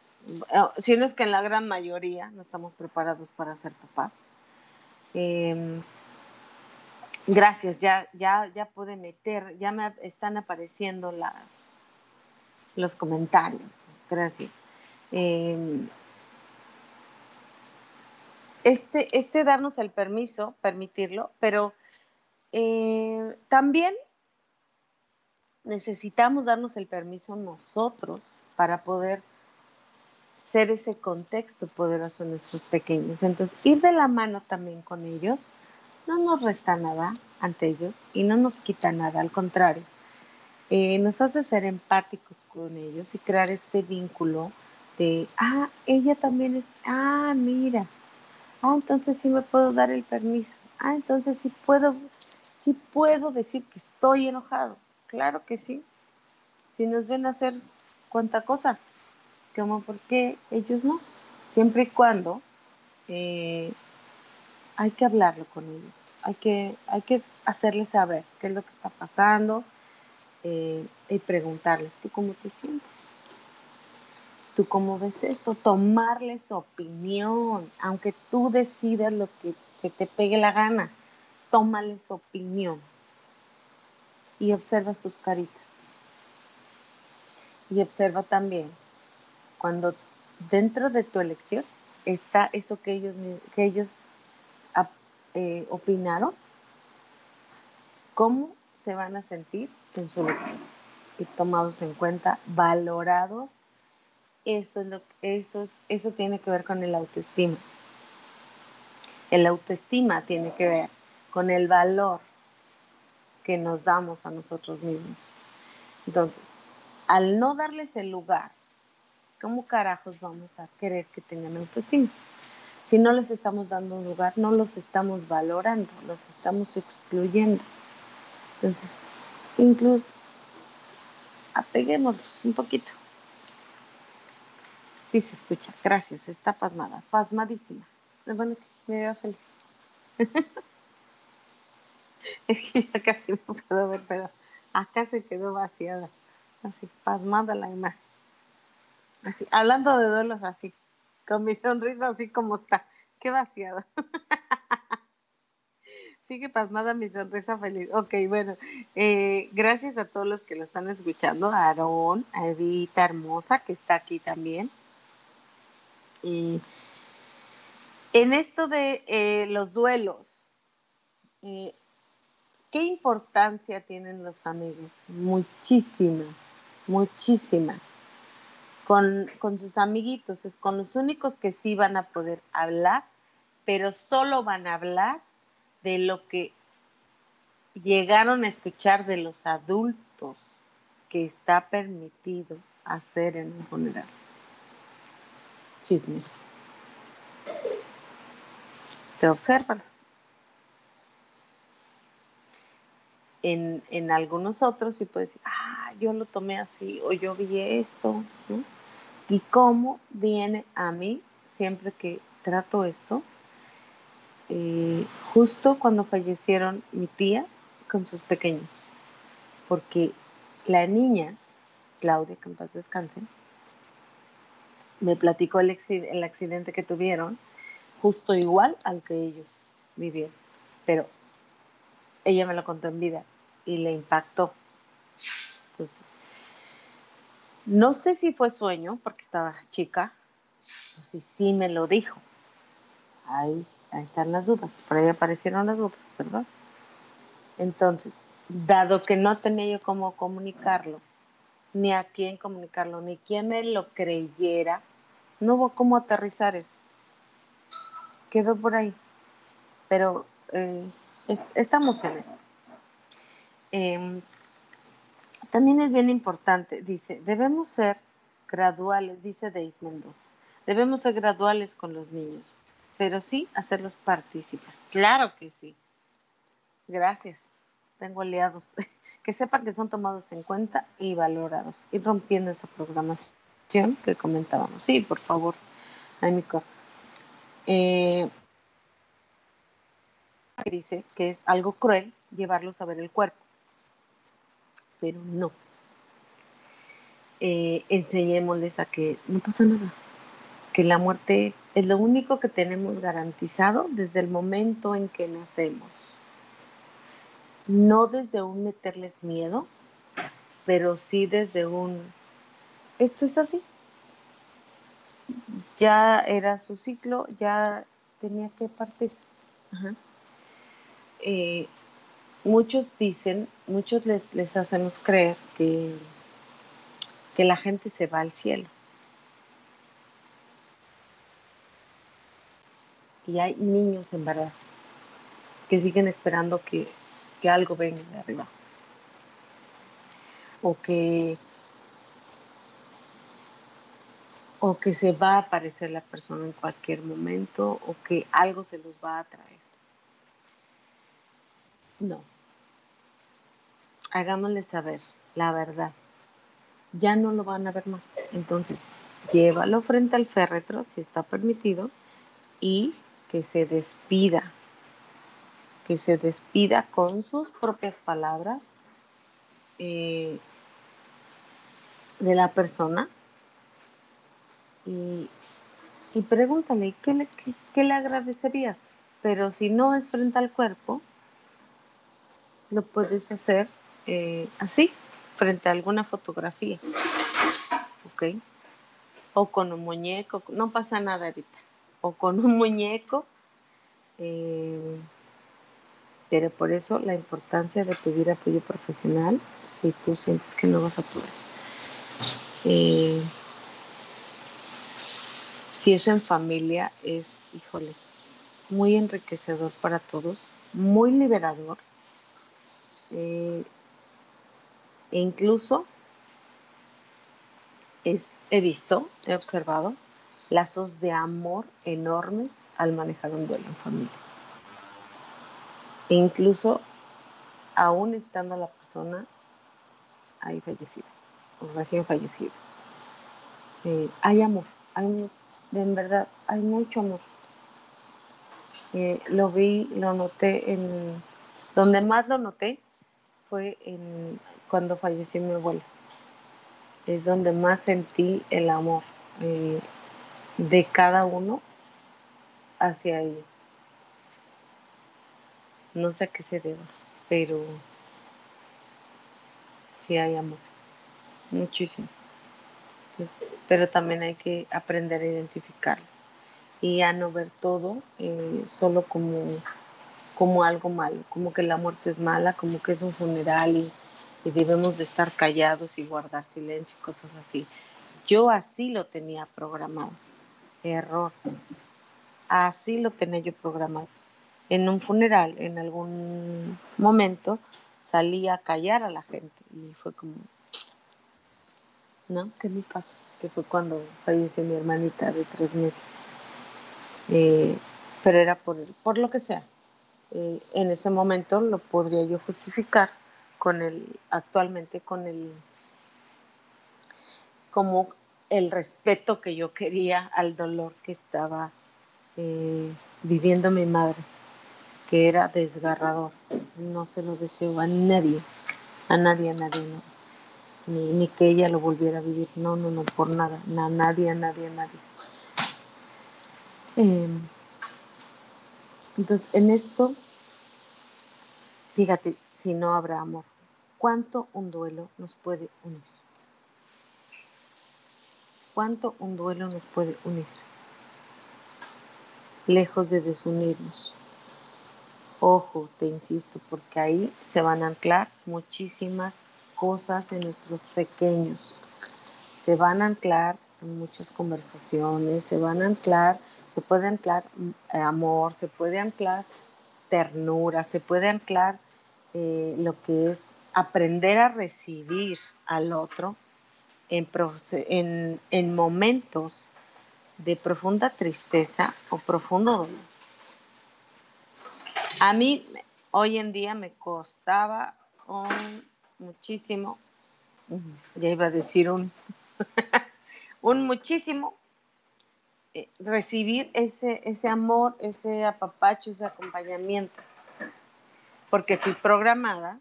eh, si no es que en la gran mayoría no estamos preparados para ser papás. Em, gracias, ya, ya, ya pude meter, ya me están apareciendo las, los comentarios. Gracias. Em, este, este darnos el permiso, permitirlo, pero eh, también necesitamos darnos el permiso nosotros para poder ser ese contexto poderoso en nuestros pequeños. Entonces, ir de la mano también con ellos no nos resta nada ante ellos y no nos quita nada, al contrario, eh, nos hace ser empáticos con ellos y crear este vínculo de, ah, ella también es, ah, mira, ah, entonces sí me puedo dar el permiso, ah, entonces sí puedo, sí puedo decir que estoy enojado, claro que sí, si nos ven hacer cuánta cosa, como por qué ellos no, siempre y cuando eh, hay que hablarlo con ellos, hay que, hay que hacerles saber qué es lo que está pasando eh, y preguntarles, ¿tú cómo te sientes? ¿Tú cómo ves esto? Tomarles opinión, aunque tú decidas lo que, te pegue la gana, tómales opinión y observa sus caritas Y observa también cuando dentro de tu elección está eso que ellos, que ellos eh, opinaron, cómo se van a sentir en su lugar y tomados en cuenta, valorados. Eso, eso, eso tiene que ver con el autoestima. El autoestima tiene que ver con el valor que nos damos a nosotros mismos. Entonces, al no darles el lugar, ¿cómo carajos vamos a querer que tengan autoestima? Si no les estamos dando un lugar, no los estamos valorando, los estamos excluyendo. Entonces, incluso apeguémonos un poquito. Sí se escucha, gracias, está pasmada, pasmadísima. Bueno, me veo feliz. (laughs) es que ya casi no puedo ver, pero acá se quedó vaciada. Así, pasmada la imagen. Así, hablando de duelos así, con mi sonrisa así como está. Qué vaciada. (laughs) Sigue pasmada mi sonrisa feliz. Ok, bueno, eh, gracias a todos los que lo están escuchando, a Aarón, a Evita Hermosa, que está aquí también. Y en esto de eh, los duelos, eh, ¿qué importancia tienen los amigos? Muchísima, muchísima. Con, con sus amiguitos, es con los únicos que sí van a poder hablar, pero solo van a hablar de lo que llegaron a escuchar de los adultos que está permitido hacer en un funeral. Chismes. Te observas. En, en, algunos otros sí puedes decir, ah, yo lo tomé así o yo vi esto. Y cómo viene a mí siempre que trato esto, eh, justo cuando fallecieron mi tía con sus pequeños, porque la niña, Claudia, que en paz descanse, me platicó el, el accidente que tuvieron, justo igual al que ellos vivieron, pero ella me lo contó en vida y le impactó. Entonces, no sé si fue sueño, porque estaba chica, o si sí me lo dijo. Ahí Ahí están las dudas, por ahí aparecieron las dudas, ¿verdad? Entonces, dado que no tenía yo cómo comunicarlo, ni a quién comunicarlo, ni quién me lo creyera, no hubo cómo aterrizar eso. Quedó por ahí. Pero eh, estamos en eso. Em, también es bien importante, dice, debemos ser graduales, dice Dave Mendoza, debemos ser graduales con los niños pero sí hacerlos partícipes. Claro que sí. Gracias. Tengo aliados. (laughs) Que sepan que son tomados en cuenta y valorados. Y rompiendo esa programación que comentábamos. Sí, por favor, Amico. Eh, dice que es algo cruel llevarlos a ver el cuerpo. Pero no. Eh, enseñémosles a que no pasa nada. Que la muerte es lo único que tenemos garantizado desde el momento en que nacemos. No desde un meterles miedo, pero sí desde un, esto es así. Ya era su ciclo, ya tenía que partir. Eh, muchos dicen, muchos les, les hacemos creer que, que la gente se va al cielo. y hay niños en verdad que siguen esperando que, algo venga de arriba. O que, o que se va a aparecer la persona en cualquier momento o que algo se los va a traer. No. Hagámosle saber la verdad. Ya no lo van a ver más. Entonces, llévalo frente al féretro si está permitido y que se despida, que se despida con sus propias palabras eh, de la persona y, pregúntale ¿qué le, qué, le agradecerías. Pero si no es frente al cuerpo, lo puedes hacer eh, así, frente a alguna fotografía. ¿ok? O con un muñeco, no pasa nada ahorita. O con un muñeco. Eh, pero por eso la importancia de pedir apoyo profesional si tú sientes que no vas a poder. Eh, si es en familia, es, híjole, muy enriquecedor para todos, muy liberador. E incluso he visto, he observado lazos de amor enormes al manejar un duelo en familia. E incluso aún estando la persona ahí fallecida o recién fallecida. Eh, hay amor, hay, en verdad, hay mucho amor. Eh, lo vi, lo noté en... Donde más lo noté fue en, cuando falleció mi abuela. Es donde más sentí el amor eh, de cada uno hacia ella. No sé a qué se deba, pero sí hay amor. Muchísimo. Pero también hay que aprender a identificarlo y a no ver todo eh, solo como, como algo malo, como que la muerte es mala, como que es un funeral y, y debemos de estar callados y guardar silencio y cosas así. Yo así lo tenía programado. Error. Así lo tenía yo programado en un funeral, en algún momento, salí a callar a la gente y fue como, ¿no? ¿Qué me pasa? Que fue cuando falleció mi hermanita de tres meses. Eh, pero era por, por lo que sea. Eh, en ese momento lo podría yo justificar con el, actualmente con el, como el respeto que yo quería al dolor que estaba eh, viviendo mi madre que era desgarrador. No se lo deseo a nadie, a nadie, a nadie, no. Ni, que ella lo volviera a vivir, no, no, no, por nada, a nadie, a nadie, a nadie. Em, entonces, en esto, fíjate, si no habrá amor, ¿cuánto un duelo nos puede unir? ¿Cuánto un duelo nos puede unir? Lejos de desunirnos. Ojo, te insisto, porque ahí se van a anclar muchísimas cosas en nuestros pequeños. Se van a anclar muchas conversaciones, se van a anclar, se puede anclar eh, amor, se puede anclar ternura, se puede anclar eh, lo que es aprender a recibir al otro en, en, en momentos de profunda tristeza o profundo dolor. A mí hoy en día me costaba un, muchísimo, ya iba a decir un, (laughs) un muchísimo, recibir ese, ese amor, ese apapacho, ese acompañamiento, porque fui programada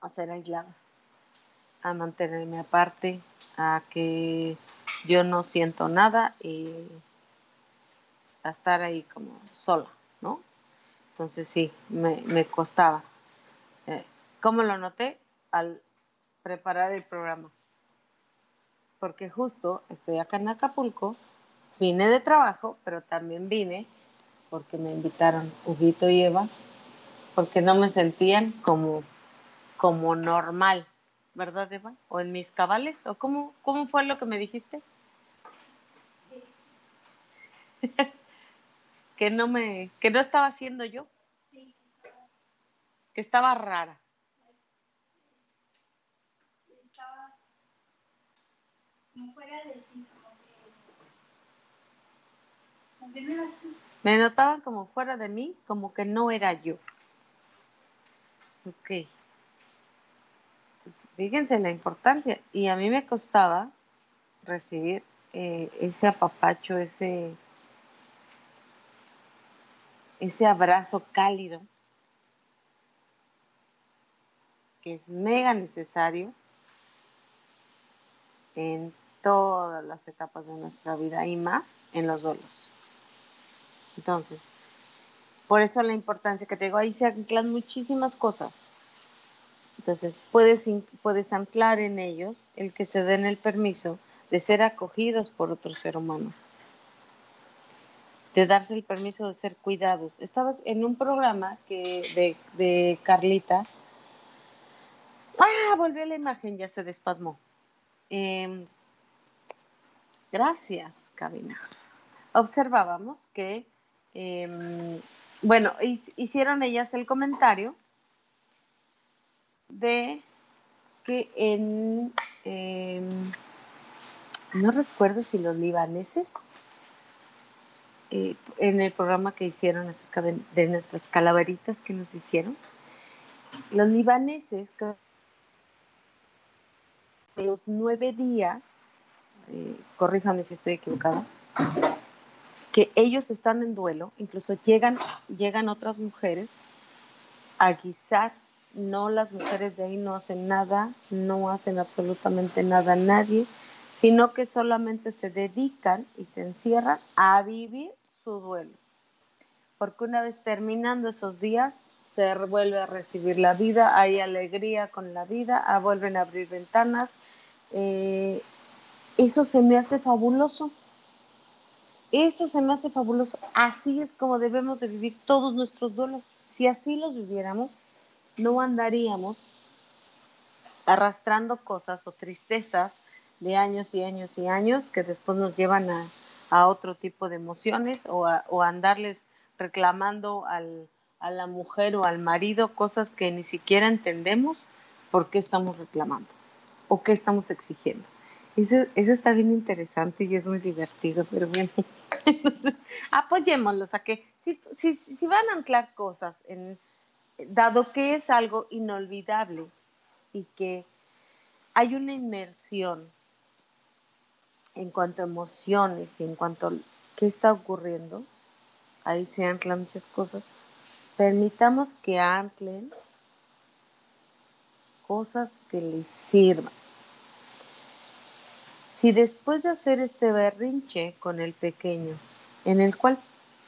a ser aislada, a mantenerme aparte, a que yo no siento nada y a estar ahí como sola, ¿no? Entonces sí, me, costaba. Eh, ¿Cómo lo noté? Al preparar el programa. Porque justo estoy acá en Acapulco, vine de trabajo, pero también vine porque me invitaron Huguito y Eva, porque no me sentían como, como normal, ¿verdad, Eva? ¿O en mis cabales? ¿O cómo, cómo fue lo que me dijiste? (laughs) que no me, que no estaba haciendo yo. Que estaba rara. Estaba fuera de Me notaban como fuera de mí, como que no era yo. Ok. Pues, fíjense la importancia. Y a mí me costaba recibir eh, ese apapacho, ese, ese abrazo cálido que es mega necesario en todas las etapas de nuestra vida y más en los duelos. Entonces, por eso la importancia que te digo, ahí se anclan muchísimas cosas. Entonces, puedes, puedes anclar en ellos el que se den el permiso de ser acogidos por otro ser humano, de darse el permiso de ser cuidados. Estabas en un programa que de, Carlita. Ah, volvió la imagen, ya se despasmó. Em, gracias, Cabina. Observábamos que, em, bueno, hicieron ellas el comentario de que en, em, no recuerdo si los libaneses, eh, en el programa que hicieron acerca de, nuestras calaveritas que nos hicieron, los libaneses, de los nueve días, corríjame si estoy equivocada, que ellos están en duelo, incluso llegan, llegan otras mujeres a guisar no las mujeres de ahí no hacen nada, no hacen absolutamente nada a nadie, sino que solamente se dedican y se encierran a vivir su duelo. Porque una vez terminando esos días, se vuelve a recibir la vida, hay alegría con la vida, ah, vuelven a abrir ventanas. Eh, eso se me hace fabuloso. Eso se me hace fabuloso. Así es como debemos de vivir todos nuestros duelos. Si así los viviéramos, no andaríamos arrastrando cosas o tristezas de años y años y años que después nos llevan a, otro tipo de emociones o a, andarles reclamando al, a la mujer o al marido cosas que ni siquiera entendemos por qué estamos reclamando o qué estamos exigiendo. Eso, eso está bien interesante y es muy divertido, pero bien, (laughs) apoyémoslos a que si, si, si van a anclar cosas dado que es algo inolvidable y que hay una inmersión en cuanto a emociones y en cuanto a qué está ocurriendo, ahí se anclan muchas cosas, permitamos que anclen cosas que les sirvan. Si después de hacer este berrinche con el pequeño, en el cual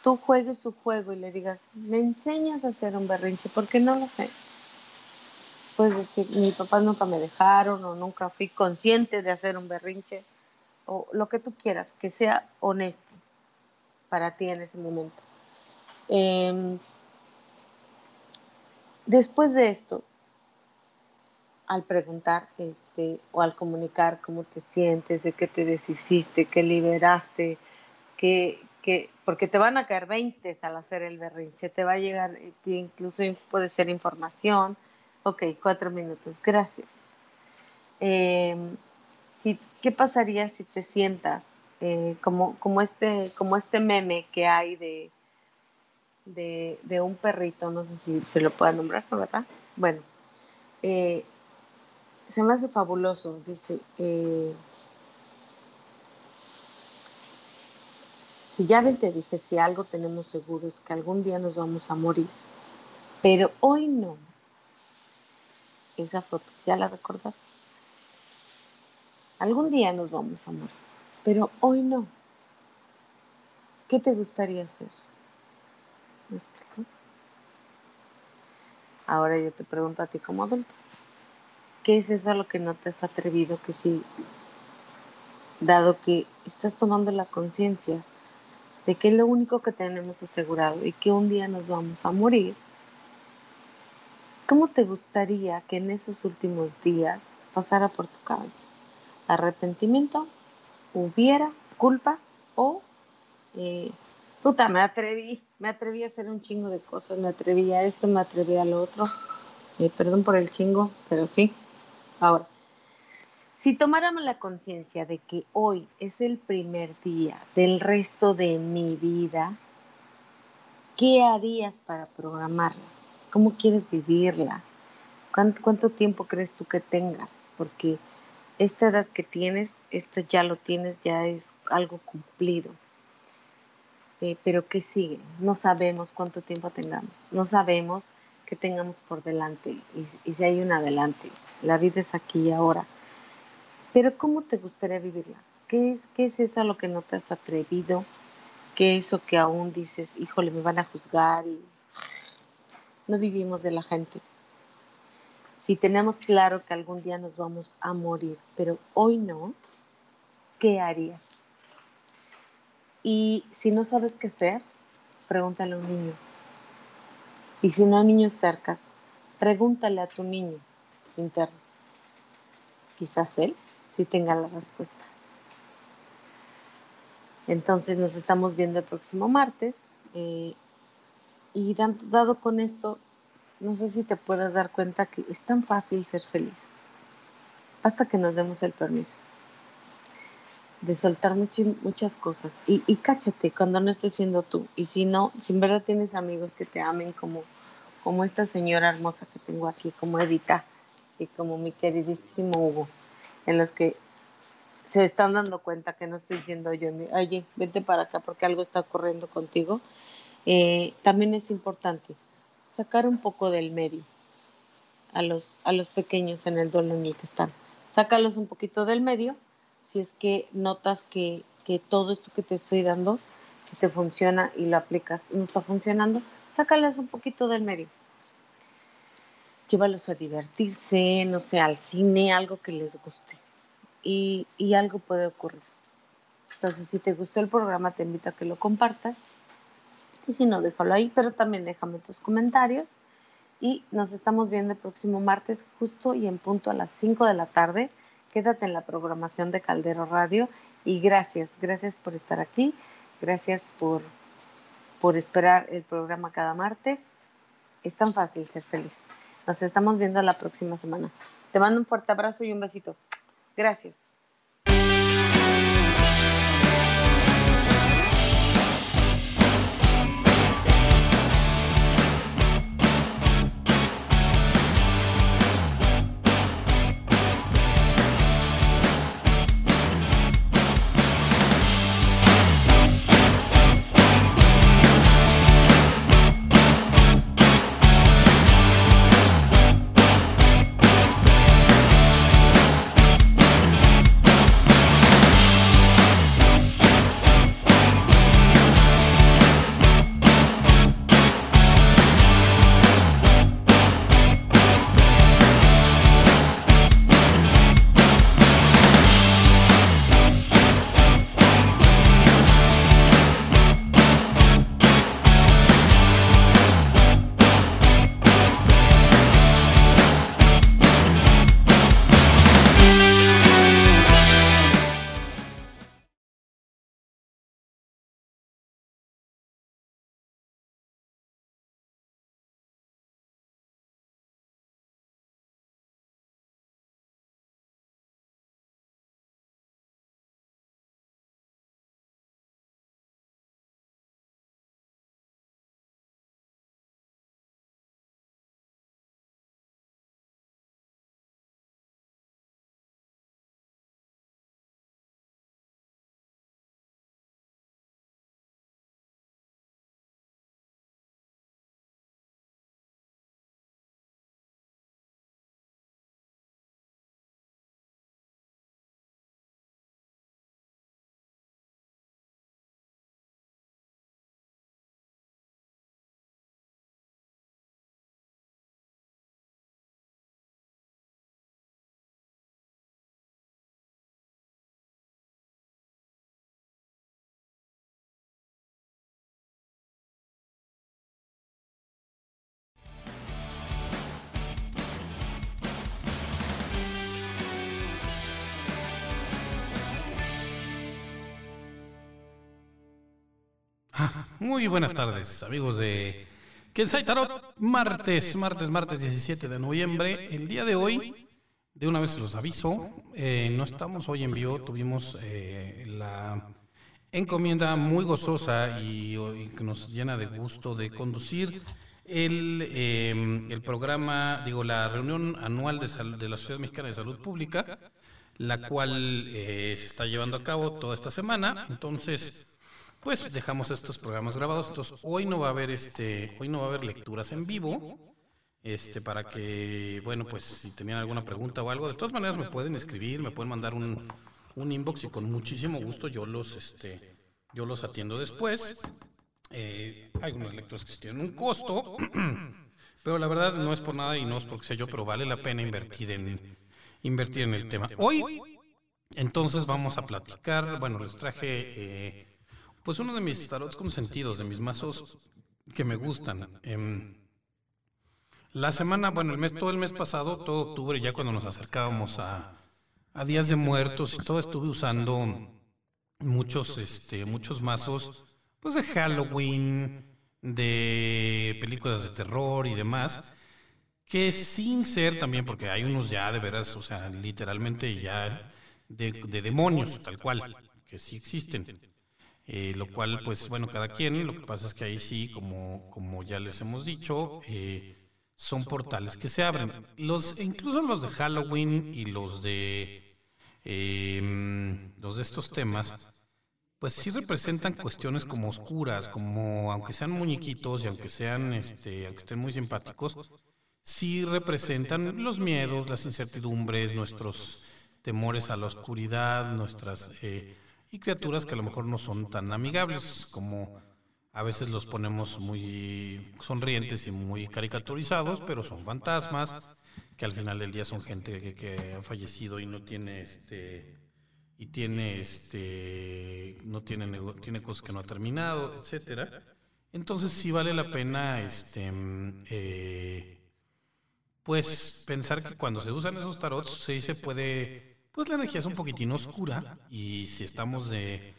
tú juegues su juego y le digas, me enseñas a hacer un berrinche, porque no lo sé. Puedes decir, mi papá nunca me dejaron o nunca fui consciente de hacer un berrinche o lo que tú quieras, que sea honesto para ti en ese momento. Em, después de esto, al preguntar este, o al comunicar cómo te sientes, de qué te deshiciste, qué liberaste, qué, porque te van a caer 20 al hacer el berrinche, te va a llegar, incluso puede ser información. Ok, cuatro minutos, gracias. Em, ¿Qué pasaría si te sientas eh, como, como, este, como este meme que hay de, de, un perrito, no sé si se lo pueda nombrar, ¿verdad? Bueno, eh, se me hace fabuloso, dice, eh, Si ya te dije, si algo tenemos seguro es que algún día nos vamos a morir, pero hoy no. Esa foto, ¿ya la recordaste? Algún día nos vamos a morir, pero hoy no. ¿Qué te gustaría hacer? ¿Me explico? Ahora yo te pregunto a ti como adulto, ¿qué es eso a lo que no te has atrevido que sí, dado que estás tomando la conciencia de que es lo único que tenemos asegurado y que un día nos vamos a morir, ¿cómo te gustaría que en esos últimos días pasara por tu cabeza? ¿Arrepentimiento? ¿Hubiera culpa? ¿O eh, puta, me atreví, me atreví a hacer un chingo de cosas, me atreví a esto, me atreví a lo otro? Eh, perdón por el chingo, pero sí. Ahora, si tomáramos la conciencia de que hoy es el primer día del resto de mi vida, ¿qué harías para programarla? ¿Cómo quieres vivirla? ¿Cuánto, tiempo crees tú que tengas? Porque esta edad que tienes, esto ya lo tienes, ya es algo cumplido. Eh, pero ¿qué sigue? No sabemos cuánto tiempo tengamos, no sabemos qué tengamos por delante y, y si hay un adelante. La vida aquí y ahora pero ¿cómo te gustaría vivirla? ¿Qué es, qué es eso a lo que no te has atrevido? ¿Qué es eso que aún dices, híjole, me van a juzgar y no vivimos de la gente? si tenemos claro que algún día nos vamos a morir, pero hoy no, ¿qué harías? Y si no sabes qué hacer, pregúntale a un niño. Y si no hay niños cercas, pregúntale a tu niño interno. Quizás él sí tenga la respuesta. Entonces nos estamos viendo el próximo martes. Eh, y dado con esto, no sé si te puedas dar cuenta que es tan fácil ser feliz. Hasta que nos demos el permiso de soltar muchas cosas. Y, y cáchate cuando no estés siendo tú. Y si no, si en verdad tienes amigos que te amen como, como esta señora hermosa que tengo aquí, como Edita y como mi queridísimo Hugo, en los que se están dando cuenta que no estoy siendo yo, oye, vete para acá porque algo está ocurriendo contigo, eh, también es importante sacar un poco del medio a los, a los pequeños en el duelo en el que están. Sácalos un poquito del medio si es que notas que, que todo esto que te estoy dando, si te funciona y lo aplicas no está funcionando, sácalos un poquito del medio. Llévalos a divertirse, no sé, al cine, algo que les guste y, algo puede ocurrir. Entonces, si te gustó el programa, te invito a que lo compartas. Y si no, déjalo ahí, pero también déjame tus comentarios. Y nos estamos viendo el próximo martes, justo y en punto a las 5 de la tarde. Quédate en la programación de Caldero Radio. Y gracias, gracias por estar aquí. Gracias por, por esperar el programa cada martes. Es tan fácil ser feliz. Nos estamos viendo la próxima semana. Te mando un fuerte abrazo y un besito. Gracias. Muy buenas tardes, amigos de Kensai Tarot. Martes, martes, martes 17 de noviembre. El día de hoy, de una vez los aviso, eh, no estamos hoy en vivo. Tuvimos eh, la encomienda muy gozosa y, que nos llena de gusto de conducir el, em, el programa, digo, la reunión anual de, de la Sociedad Mexicana de Salud Pública, la cual eh, se está llevando a cabo toda esta semana. Entonces, pues dejamos estos programas grabados. Entonces hoy no va a haber este, hoy no va a haber lecturas en vivo. Este, para que, bueno, pues si tenían alguna pregunta o algo, de todas maneras me pueden escribir, me pueden mandar un, un inbox y con muchísimo gusto yo los, este, yo los atiendo después. Eh, hay unas lecturas que tienen un costo, (clears throat) Pero la verdad no es por nada y no es porque sea yo, pero vale la pena invertir en, invertir en el tema. Hoy, entonces, vamos a platicar. Bueno, les traje eh, pues uno de mis tarots consentidos, de mis mazos que me gustan. Em, la semana, bueno, el mes, todo el mes pasado, todo octubre, ya cuando nos acercábamos a, a Días de Muertos y todo, estuve usando muchos, este, muchos mazos, pues de Halloween, de películas de terror y demás, que sin ser también, porque hay unos ya de veras, o sea, literalmente ya de, demonios, tal cual, que sí existen. Eh, lo cual, pues bueno, cada quien, lo que pasa es que ahí sí, como, como ya les hemos dicho, eh, son portales que se abren. Los, incluso los de Halloween y los de em, los de estos temas, pues sí representan cuestiones como oscuras, como aunque sean muñequitos y aunque sean, este, aunque estén muy simpáticos, sí representan los miedos, las incertidumbres, nuestros temores a la oscuridad, nuestras eh, y criaturas que a lo mejor no son tan amigables como a veces los ponemos muy sonrientes y muy caricaturizados, pero son fantasmas que al final del día son gente que, que ha fallecido y no tiene este y tiene este no tiene tiene cosas que no ha terminado, etcétera. Entonces sí vale la pena este eh, pues pensar que cuando se usan esos tarots sí se puede pues la energía es un poquitín oscura y si estamos de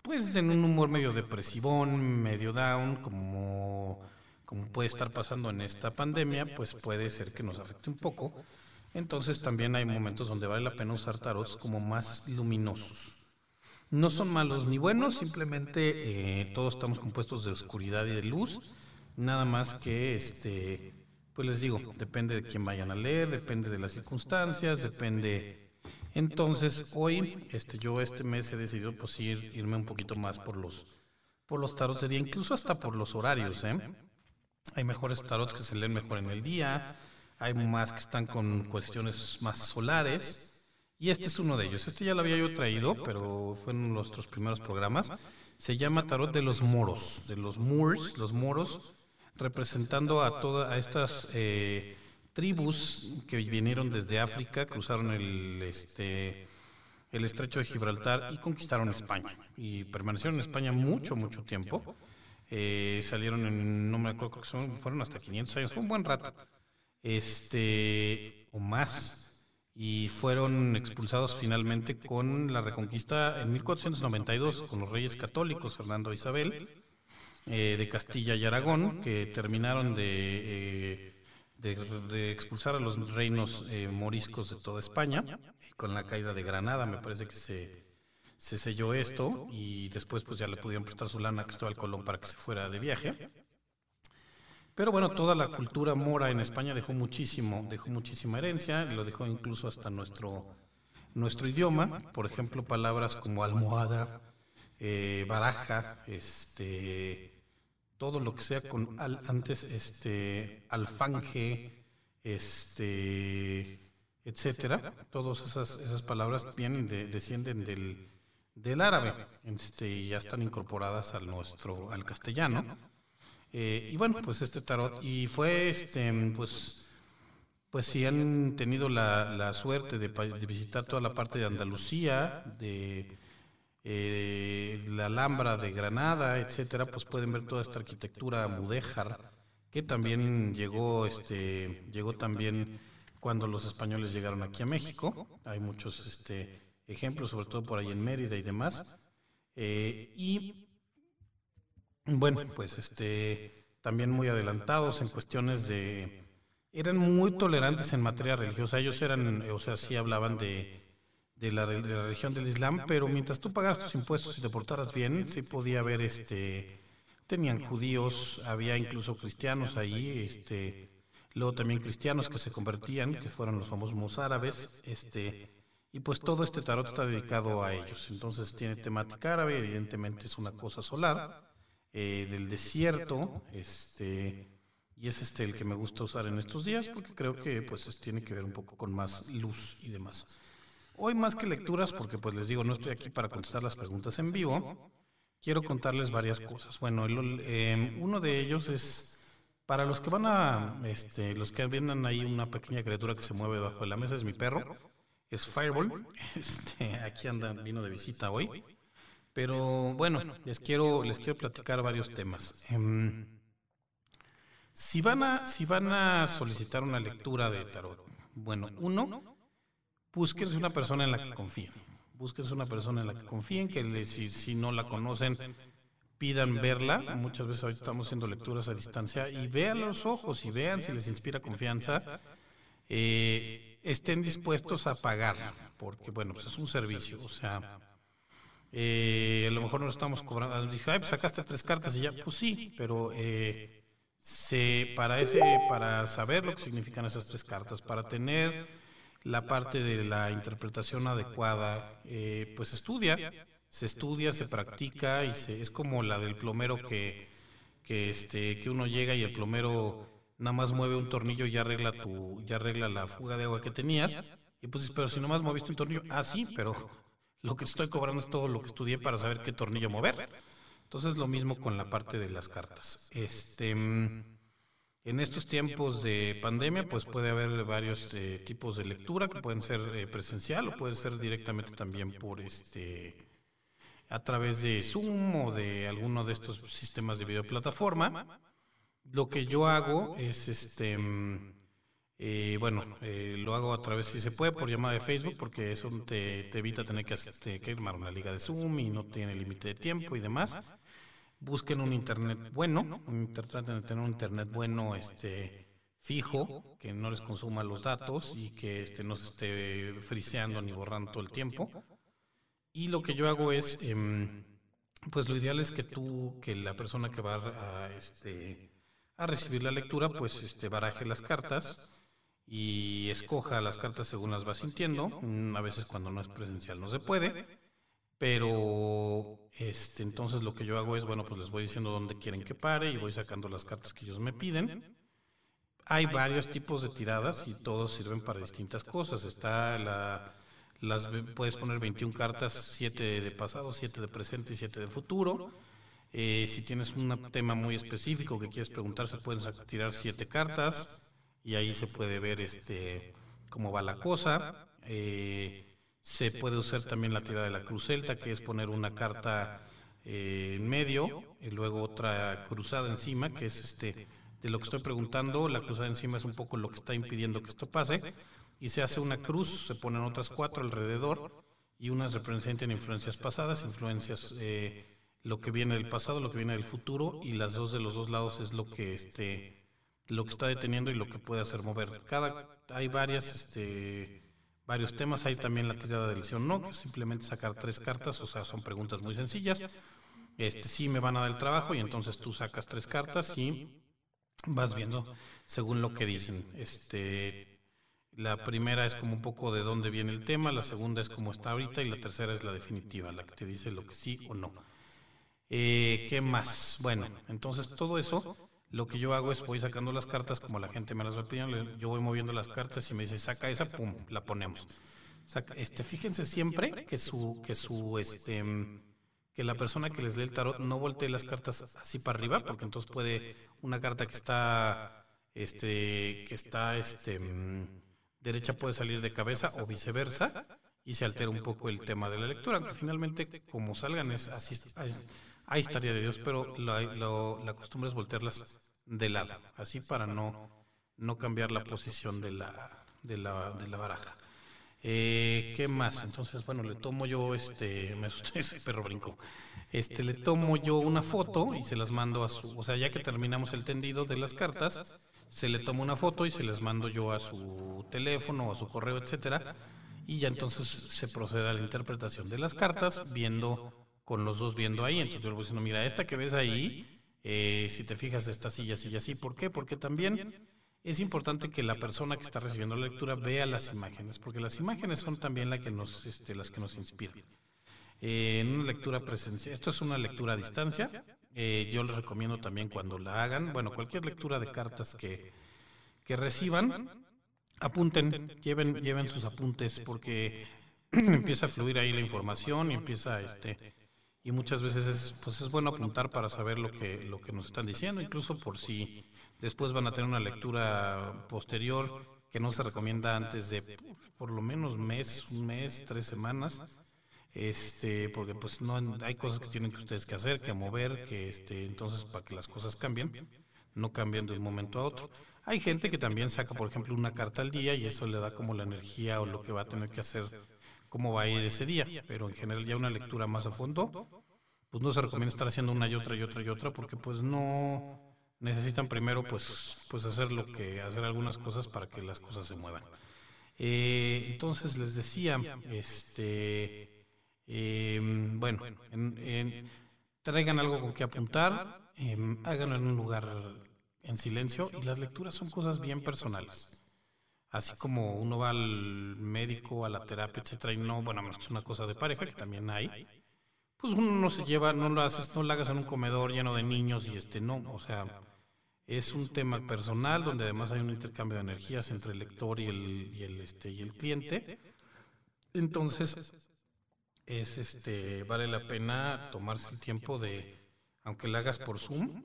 pues en un humor medio depresivón, medio down, como como puede estar pasando en esta pandemia, pues puede ser que nos afecte un poco. Entonces también hay momentos donde vale la pena usar tarots como más luminosos. No son malos ni buenos, simplemente eh, todos estamos compuestos de oscuridad y de luz. Nada más que, este, pues les digo, depende de quién vayan a leer, depende de las circunstancias, depende. Entonces hoy, este, yo este mes he decidido pues ir, irme un poquito más por los, por los tarots de día, incluso hasta por los horarios, ¿eh? Hay mejores tarots que se leen mejor en el día, hay más que están con cuestiones más solares. Y este es uno de ellos. Este ya lo había yo traído, pero fue en nuestros primeros programas. Se llama Tarot de los Moros, de los Moors, los moros, representando a todas estas eh, tribus que vinieron desde África, cruzaron el, este, el estrecho de Gibraltar y conquistaron España. Y permanecieron en España mucho, mucho tiempo. Eh, salieron en, no me acuerdo, fueron hasta 500 años, fue un buen rato este, o más, y fueron expulsados finalmente con la reconquista en 1492 con los reyes católicos Fernando e Isabel eh, de Castilla y Aragón, que terminaron de, eh, de, expulsar a los reinos eh, moriscos de toda España, y con la caída de Granada me parece que se, se selló esto, y después pues ya le pudieron prestar su lana a Cristóbal Colón para que se fuera de viaje. Pero bueno, toda la cultura mora en España dejó muchísimo, dejó muchísima herencia, lo dejó incluso hasta nuestro, nuestro idioma, por ejemplo, palabras como almohada, eh, baraja, este, todo lo que sea con antes, este, alfanje, este, etcétera, todas esas, esas palabras vienen de, descienden del, del árabe, este, y ya están incorporadas al nuestro, al castellano. Eh, y bueno, pues este tarot, y fue, este, pues, pues si han tenido la, la suerte de, visitar toda la parte de Andalucía, de eh, la Alhambra de Granada, etcétera, pues pueden ver toda esta arquitectura mudéjar, que también llegó, este, llegó también cuando los españoles llegaron aquí a México. Hay muchos este, ejemplos, sobre todo por ahí en Mérida y demás. Eh, y bueno, pues este también muy adelantados en cuestiones de eran muy tolerantes en materia religiosa. Ellos eran, o sea, sí hablaban de, de, la, religión del Islam, pero mientras tú pagas tus impuestos y te portaras bien, sí podía haber, este, tenían judíos, había incluso cristianos ahí, este, luego también cristianos que se convertían, que fueron los famosos árabes, este, y pues todo este tarot está dedicado a ellos. Entonces tiene temática árabe, evidentemente es una cosa solar eh, del desierto, este, y es este el que me gusta usar en estos días porque creo que pues tiene que ver un poco con más luz y demás. Hoy más que lecturas, porque pues les digo, no estoy aquí para contestar las preguntas en vivo, quiero contarles varias cosas. Bueno, eh, uno de ellos es Para los que van a, este, los que vienen ahí una pequeña criatura que se mueve debajo de la mesa, es mi perro, es Fireball, (laughs) este, aquí anda, vino de visita hoy. Pero bueno, les quiero, les quiero platicar varios temas. Em, si van a, si van a solicitar una lectura de tarot, bueno, uno, búsquense una persona en la que confíen. Búsquense una persona en la que confíen, que si, si no la conocen, pidan verla. Muchas veces ahorita estamos haciendo lecturas a distancia y vean los ojos y vean si les inspira confianza. Eh, estén dispuestos a pagar, porque bueno, pues es un servicio, o sea, eh, a lo mejor no estamos cobrando. Dije, ay, pues sacaste tres cartas y ya, pues sí, pero eh, se, para, ese, para saber lo que significan esas tres cartas, para tener la parte de la interpretación adecuada, eh, pues estudia, se estudia, se practica y se, es como la del plomero que, que, este, que uno llega y el plomero nada más mueve un tornillo y ya arregla, tu, ya arregla la fuga de agua que tenías. Y pues, pero si nomás moviste un tornillo, ah, sí, pero (laughs) lo que estoy cobrando es todo lo que estudié para saber qué tornillo mover. Entonces lo mismo con la parte de las cartas. Este, mm, en estos tiempos de pandemia, pues puede haber varios eh, tipos de lectura que pueden ser eh, presencial o pueden ser directamente también por este a través de Zoom o de alguno de estos sistemas de videoplataforma. Lo que yo hago es este mm, eh, bueno, eh, lo hago a través, si se puede, por llamada de Facebook, porque eso te, evita tener que, este, que armar una liga de Zoom y no tiene límite de tiempo y demás. Busquen un internet bueno, traten de tener un internet bueno, este fijo, que no les consuma los datos y que este, no se esté friseando ni borrando todo el tiempo. Y lo que yo hago es, em, pues lo ideal es que tú, que la persona que va a, este, a recibir la lectura, pues este, baraje las cartas y escoja las cartas según las va sintiendo. Mm, a veces cuando no es presencial no se puede, pero este, entonces lo que yo hago es, bueno, pues les voy diciendo dónde quieren que pare y voy sacando las cartas que ellos me piden. Hay varios tipos de tiradas y todos sirven para distintas cosas. Está la, las puedes poner 21 cartas, 7 de pasado, 7 de presente y 7 de futuro. Eh, si tienes un tema muy específico que quieres preguntar, se pueden tirar 7 cartas y ahí se puede ver este cómo va la cosa. Eh, se puede usar también la tirada de la cruz celta, que es poner una carta eh, en medio y luego otra cruzada encima, que es este de lo que estoy preguntando. La cruzada encima es un poco lo que está impidiendo que esto pase. Y se hace una cruz, se ponen otras cuatro alrededor y unas representan influencias pasadas, influencias eh, lo que viene del pasado, lo que viene del futuro y las dos de los dos lados es lo que este lo que está deteniendo y lo que puede hacer mover. Cada, hay varias, este, varios temas. Hay también la tirada del sí o no, que es simplemente sacar tres cartas, o sea, son preguntas muy sencillas. Este sí me van a dar el trabajo y entonces tú sacas tres cartas y vas viendo según lo que dicen. Este, la primera es como un poco de dónde viene el tema, la segunda es cómo está ahorita y la tercera es la definitiva, la que te dice lo que sí o no. Eh, ¿Qué más? Bueno, entonces todo eso lo que yo hago es voy sacando las cartas como la gente me las va pidiendo, yo voy moviendo las cartas y me dice, saca esa, pum, la ponemos. este, fíjense siempre que su, que su, este, que la persona que les lee el tarot no voltee las cartas así para arriba, porque entonces puede una carta que está, este, que está, este, derecha puede salir de cabeza o viceversa y se altera un poco el tema de la lectura, aunque finalmente como salgan es así, Ahí estaría de Dios, pero la, costumbre es voltearlas de lado, así para no, no cambiar la posición de la, de la, de la baraja. Eh, ¿Qué más? Entonces, bueno, le tomo yo, este, me asusté, ese perro brinco. Este, le tomo yo una foto y se las mando a su, o sea, ya que terminamos el tendido de las cartas, se le toma una foto y se las mando yo a su teléfono, a su correo, etcétera, y ya entonces se procede a la interpretación de las cartas, viendo con los dos viendo ahí. Entonces yo le voy diciendo, mira, esta que ves ahí, eh, si te fijas, esta silla, así y así. ¿Por qué? Porque también es importante que la persona que está recibiendo la lectura vea las imágenes, porque las imágenes son también la que nos, este, las que nos inspiran. Eh, en una lectura presencial, esto es una lectura a distancia, eh, yo les recomiendo también cuando la hagan, bueno, cualquier lectura de cartas que, que reciban, apunten, lleven, lleven sus apuntes, porque (clears throat) empieza a fluir ahí la información y empieza este, y muchas veces es, pues es bueno apuntar para saber lo que, lo que nos están diciendo, incluso por si Después van a tener una lectura posterior que no se recomienda antes de por lo menos mes, un mes, tres semanas, este, porque pues no hay cosas que tienen que ustedes que hacer, que mover, que este, entonces para que las cosas cambien, no cambien de un momento a otro. Hay gente que también saca, por ejemplo, una carta al día y eso le da como la energía o lo que va a tener que hacer, cómo va a ir ese día, pero en general ya una lectura más a fondo, pues no se recomienda estar haciendo una y otra y otra y otra porque pues no necesitan primero pues pues hacer lo que hacer algunas cosas para que las cosas se muevan. Eh, entonces les decía, este, em, bueno, traigan algo con que apuntar, em, háganlo en un lugar en silencio y las lecturas son cosas bien personales. Así como uno va al médico, a la terapia, etcétera, y no, bueno, es una cosa de pareja que también hay, pues uno no se lleva, no lo haces, no lo hagas en un comedor lleno de niños y este, no, o sea, es un tema personal donde además hay un intercambio de energías entre el lector y el, y el, este, y el cliente. Entonces, es este, vale la pena tomarse el tiempo de, aunque lo hagas por Zoom,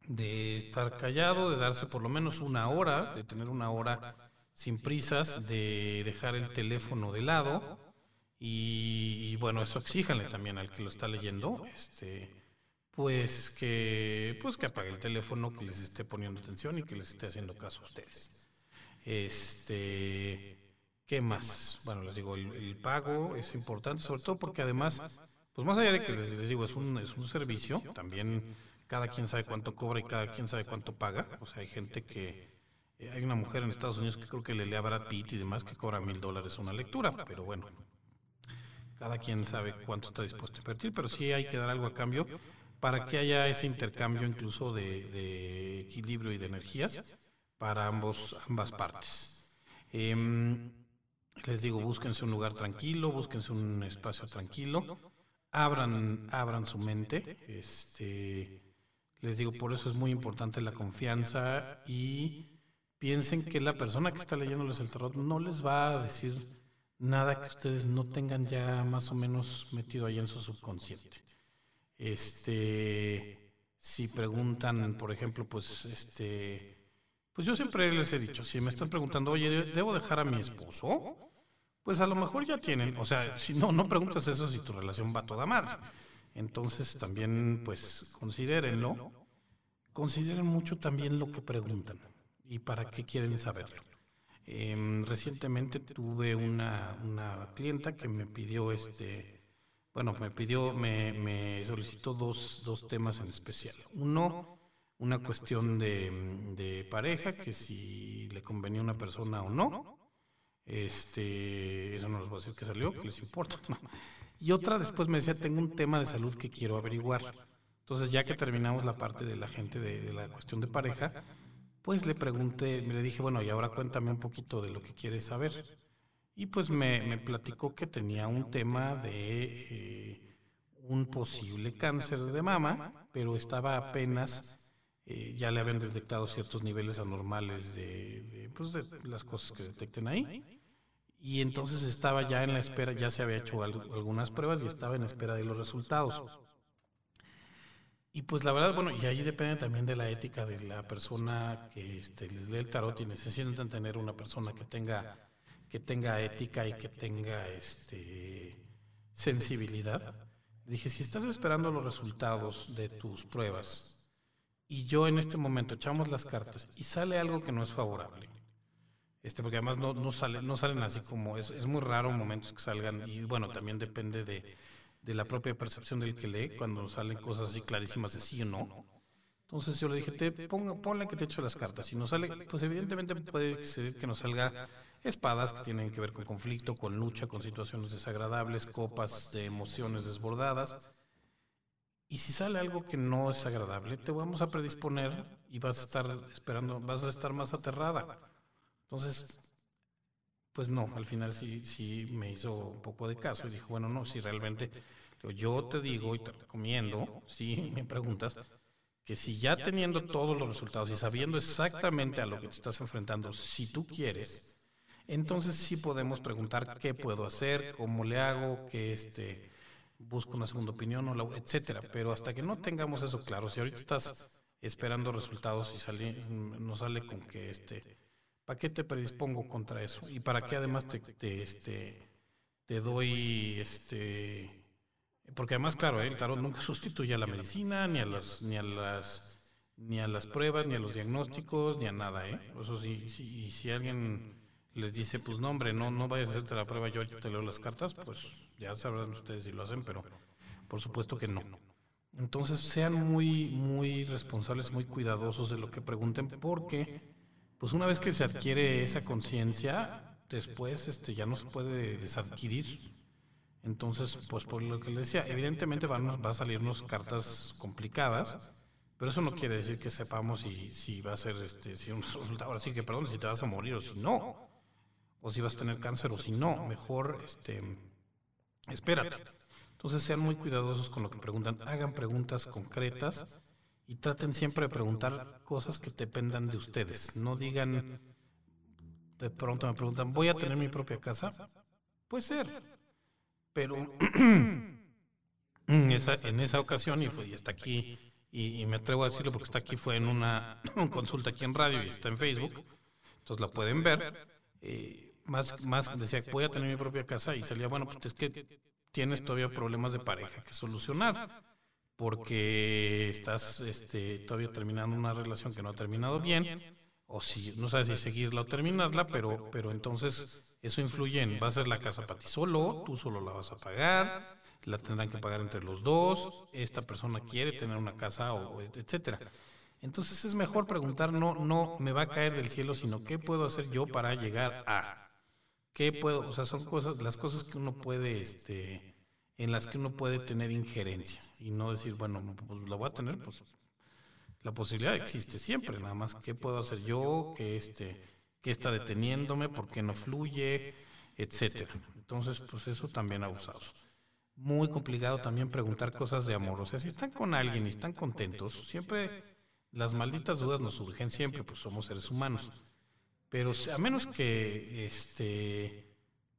de estar callado, de darse por lo menos una hora, de tener una hora sin prisas, de dejar el teléfono de lado y, bueno, eso exíjanle también al que lo está leyendo, este, pues que, pues que apague el teléfono, que les esté poniendo atención y que les esté haciendo caso a ustedes. Este, ¿qué más? Bueno, les digo, el, pago es importante, sobre todo porque además, pues más allá de que les, digo, es un, es un servicio, también cada quien sabe cuánto cobra y cada quien sabe cuánto paga. O sea, hay gente que. Eh, hay una mujer en Estados Unidos que creo que le lee a Brad Pitt y demás que cobra mil dólares una lectura, pero bueno, cada quien sabe cuánto está dispuesto a invertir, pero sí hay que dar algo a cambio para que haya ese intercambio incluso de, equilibrio y de energías para ambos, ambas partes. Em, les digo, búsquense un lugar tranquilo, búsquense un espacio tranquilo, abran, abran su mente, este, les digo, por eso es muy importante la confianza y piensen que la persona que está leyéndoles el tarot no les va a decir nada que ustedes no tengan ya más o menos metido ahí en su subconsciente. Este, si preguntan, por ejemplo, pues este, pues yo siempre les he dicho, si me están preguntando, oye, ¿debo dejar a mi esposo? Pues a lo mejor ya tienen, o sea, si no, no preguntas eso si tu relación va toda mal. Entonces también, pues, considérenlo. Consideren mucho también lo que preguntan y para qué quieren saberlo. Em, recientemente tuve una, una, clienta que me pidió este, bueno, me pidió, me, me solicitó dos, dos, temas en especial. Uno, una cuestión de, de, pareja, que si le convenía a una persona o no. Este, eso no les voy a decir que salió, que les importa. ¿no? Y otra después me decía, tengo un tema de salud que quiero averiguar. Entonces, ya que terminamos la parte de la gente de, la cuestión de pareja, pues le pregunté, le dije, bueno, y ahora cuéntame un poquito de lo que quieres saber. Y pues me, platicó que tenía un tema de eh, un posible cáncer de mama, pero estaba apenas, eh, ya le habían detectado ciertos niveles anormales de, pues las cosas que detecten ahí y entonces estaba ya en la espera, ya se había hecho algunas pruebas y estaba en espera de los resultados. Y pues la verdad, bueno, y ahí depende también de la ética de la persona que este, les lee el tarot y necesitan tener una persona que tenga, que tenga ética y que tenga este, sensibilidad. Dije, si estás esperando los resultados de tus pruebas y yo en este momento echamos las cartas y sale algo que no es favorable, este, porque además no, no, sale, no salen así como, es, es muy raro momentos que salgan, y bueno, también depende de, de la propia percepción del que lee, cuando salen cosas así clarísimas de sí o no. Entonces yo le dije, te ponga, ponle que te echo las cartas. Si no sale, pues evidentemente puede ser que nos salga espadas que tienen que ver con conflicto, con lucha, con situaciones desagradables, copas de emociones desbordadas. Y si sale algo que no es agradable, te vamos a predisponer y vas a estar esperando, vas a estar más aterrada. Entonces, pues no, al final sí, sí me hizo un poco de caso y dijo, bueno, no, si realmente yo te digo y te recomiendo, si me preguntas, que si ya teniendo todos los resultados y sabiendo exactamente a lo que te estás enfrentando, si tú quieres, entonces sí podemos preguntar qué puedo hacer, cómo le hago, que este busco una segunda opinión o etcétera. Pero hasta que no tengamos eso claro, si ahorita estás esperando resultados y sale, nos sale con que este, ¿para qué te predispongo contra eso? Y para qué además te, te, este, te doy, este, porque además, claro, el tarot nunca sustituye a la medicina, ni a las, ni a las, ni a las pruebas, ni a los diagnósticos, ni a nada, ¿eh? Eso sí, si, si alguien les dice, pues no, hombre, no, no vayas a hacerte la prueba, yo te leo las cartas, pues ya sabrán ustedes si lo hacen, pero por supuesto que no. Entonces sean muy, muy responsables, muy cuidadosos de lo que pregunten, porque pues una vez que se adquiere esa conciencia, después este, ya no se puede desadquirir. Entonces, pues por lo que les decía, evidentemente van, va a salirnos cartas complicadas, pero eso no quiere decir que sepamos si, si va a ser este, si un resultado, ahora sí que perdón, si te vas a morir o si no, o si vas a tener cáncer o si no, mejor este, espérate. Entonces sean muy cuidadosos con lo que preguntan, hagan preguntas concretas y traten siempre de preguntar cosas que dependan de ustedes. No digan, de pronto me preguntan, ¿voy a tener mi propia casa? Puede ser, pero en, esa, en esa ocasión, y, fue, y está aquí, y, me atrevo a decirlo porque está aquí, fue en una, (laughs) consulta aquí en radio y está en Facebook, entonces la pueden ver. Eh, más, más decía, voy a tener mi propia casa y salía, bueno, pues es que tienes todavía problemas de pareja que solucionar porque estás este, todavía terminando una relación que no ha terminado bien, o si no sabes si seguirla o terminarla, pero, pero entonces eso influye en, va a ser la casa para ti solo, tú solo la vas a pagar, la tendrán que pagar entre los dos, esta persona quiere tener una casa, o etcétera. Entonces es mejor preguntar, no, no me va a caer del cielo, sino qué puedo hacer yo para llegar a. ¿Qué puedo? O sea, son cosas, las cosas que uno puede, este, en las que uno puede tener injerencia y no decir, bueno, pues lo voy a tener, pues la posibilidad existe siempre, nada más qué puedo hacer yo, que este, qué está deteniéndome, por qué no fluye, etcétera. Entonces, pues eso también abusados. Muy complicado también preguntar cosas de amor. O sea, si están con alguien y están contentos, siempre las malditas dudas nos surgen siempre, pues somos seres humanos. Pero a menos que, este,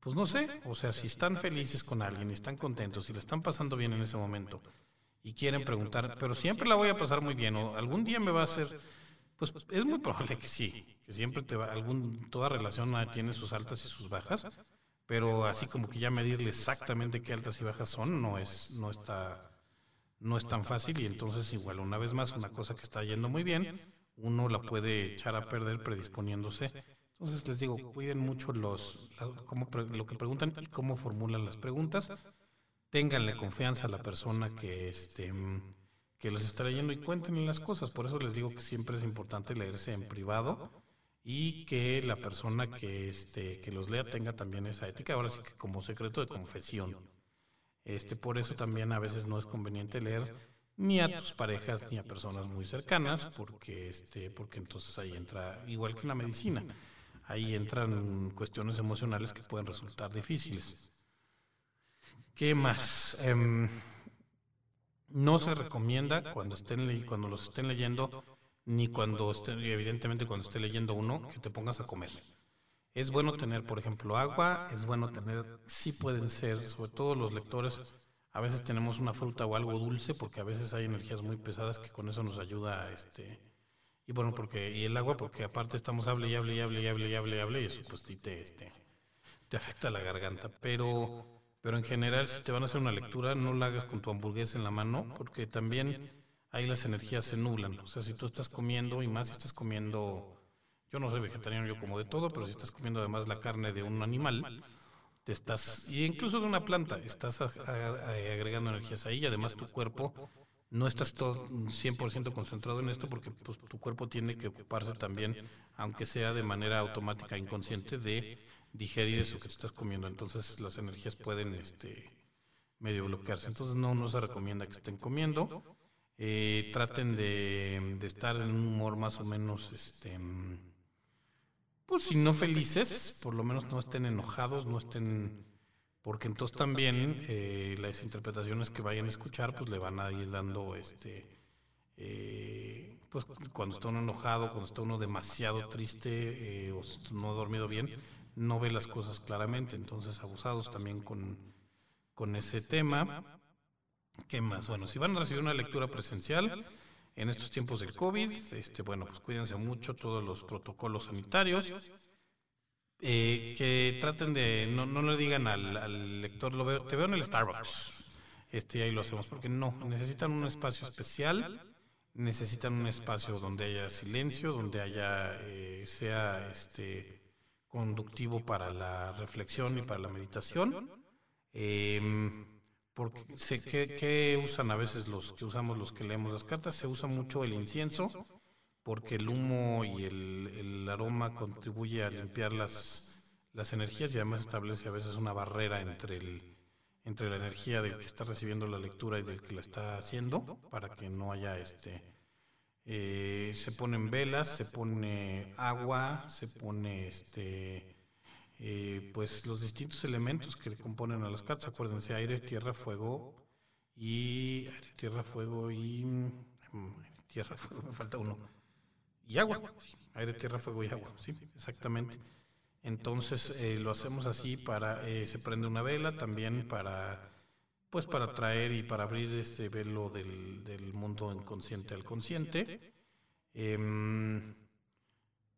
pues no sé, o sea, si están felices con alguien, están contentos, y le están pasando bien en ese momento, y quieren preguntar, pero siempre la voy a pasar muy bien, o algún día me va a hacer, pues es muy probable que sí, que siempre te va, algún, toda relación tiene sus altas y sus bajas, pero así como que ya medirle exactamente qué altas y bajas son, no es, no está, no es tan fácil, y entonces igual, una vez más, una cosa que está yendo muy bien, uno la puede echar a perder predisponiéndose. Entonces les digo, cuiden mucho los, lo que preguntan y cómo formulan las preguntas. Ténganle confianza a la persona que, este, que los está leyendo y cuéntenle las cosas. Por eso les digo que siempre es importante leerse en privado y que la persona que, este, que los lea tenga también esa ética, ahora sí que como secreto de confesión. Este, por eso también a veces no es conveniente leer ni a tus parejas ni a personas muy cercanas, porque este, porque entonces ahí entra, igual que en la medicina, ahí entran cuestiones emocionales que pueden resultar difíciles. ¿Qué más? Em, no se recomienda cuando estén cuando los estén leyendo, ni cuando estén, evidentemente cuando esté leyendo uno, que te pongas a comer. Es bueno tener, por ejemplo, agua, es bueno tener, sí pueden ser, sobre todo los lectores, a veces tenemos una fruta o algo dulce porque a veces hay energías muy pesadas que con eso nos ayuda este y bueno porque y el agua porque aparte estamos hable y hable y hable y hable y hable y hable y eso pues sí te este te afecta la garganta. Pero pero en general si te van a hacer una lectura no la hagas con tu hamburguesa en la mano porque también ahí las energías se nublan. O sea si tú estás comiendo y más si estás comiendo yo no soy vegetariano yo como de todo pero si estás comiendo además la carne de un animal te estás, y incluso de una planta, estás agregando energías ahí y además tu cuerpo no estás todo 100% concentrado en esto porque pues, tu cuerpo tiene que ocuparse también, aunque sea de manera automática, inconsciente, de digerir eso que estás comiendo. Entonces las energías pueden este, medio bloquearse. Entonces no, no se recomienda que estén comiendo. Eh, traten de, de, estar en un humor más o menos este, pues si no felices, por lo menos no estén enojados, no estén, porque entonces también eh, las interpretaciones que vayan a escuchar, pues le van a ir dando, este, eh, pues cuando está uno enojado, cuando está uno demasiado triste eh, o no ha dormido bien, no ve las cosas claramente, entonces abusados también con, con ese tema. ¿Qué más? Bueno, si van a recibir una lectura presencial, en estos tiempos del COVID. Este, bueno, pues cuídense mucho todos los protocolos sanitarios. Eh, que traten de, no, no le digan al, lector, lo veo, te veo en el Starbucks. Este, ahí lo hacemos, porque no, necesitan un espacio especial, necesitan un espacio donde haya silencio, donde haya, eh, sea este, conductivo para la reflexión y para la meditación. Em, porque sé que, usan a veces los que usamos los que leemos las cartas, se usa mucho el incienso, porque el humo y el, aroma contribuye a limpiar las, las energías y además establece a veces una barrera entre el, entre la energía del que está recibiendo la lectura y del que la está haciendo para que no haya este eh, se ponen velas se pone agua se pone este eh, pues los distintos elementos que componen a las cartas. Acuérdense aire tierra fuego y aire tierra fuego y mm, tierra fuego (laughs) me falta uno y agua aire tierra fuego y agua sí exactamente entonces eh, lo hacemos así para, eh, se prende una vela también para, pues para traer y para abrir este velo del, mundo inconsciente al consciente. Em,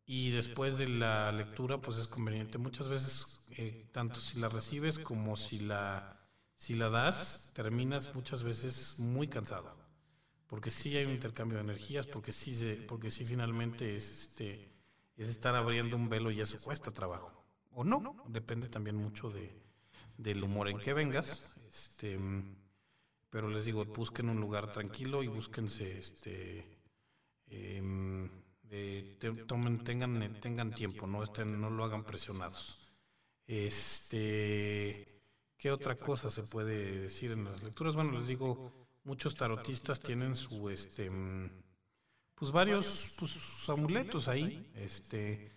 y después de la lectura, pues es conveniente. Muchas veces, eh, tanto si la recibes como si la, si la das, terminas muchas veces muy cansado. Porque sí hay un intercambio de energías, porque sí, se, porque sí finalmente es este es estar abriendo un velo y eso cuesta trabajo. O no, depende también mucho de, del humor en que vengas. Este, pero les digo, busquen un lugar tranquilo y búsquense, este, em, eh, tomen, tengan, tengan tiempo, no estén, no lo hagan presionados. Este, ¿qué otra cosa se puede decir en las lecturas? Bueno, les digo, muchos tarotistas tienen su, este, pues varios pues, amuletos ahí. Este,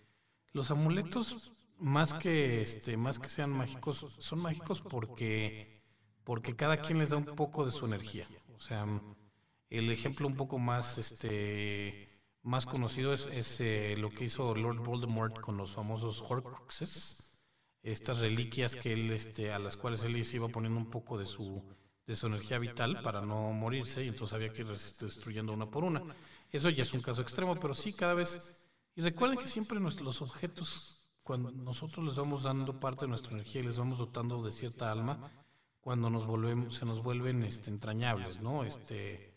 los amuletos más que este, más que sean mágicos, son mágicos porque porque cada quien les da un poco de su energía. O sea, el ejemplo un poco más este más conocido es, eh, lo que hizo Lord Voldemort con los famosos Horcruxes, estas reliquias que él este a las cuales él les iba poniendo un poco de su de su energía vital para no morirse y entonces había que ir destruyendo una por una. Eso ya es un caso extremo, pero sí cada vez... Y recuerden que siempre los objetos, cuando nosotros les vamos dando parte de nuestra energía y les vamos dotando de cierta alma, cuando nos volvemos, se nos vuelven este, entrañables, ¿no? Este,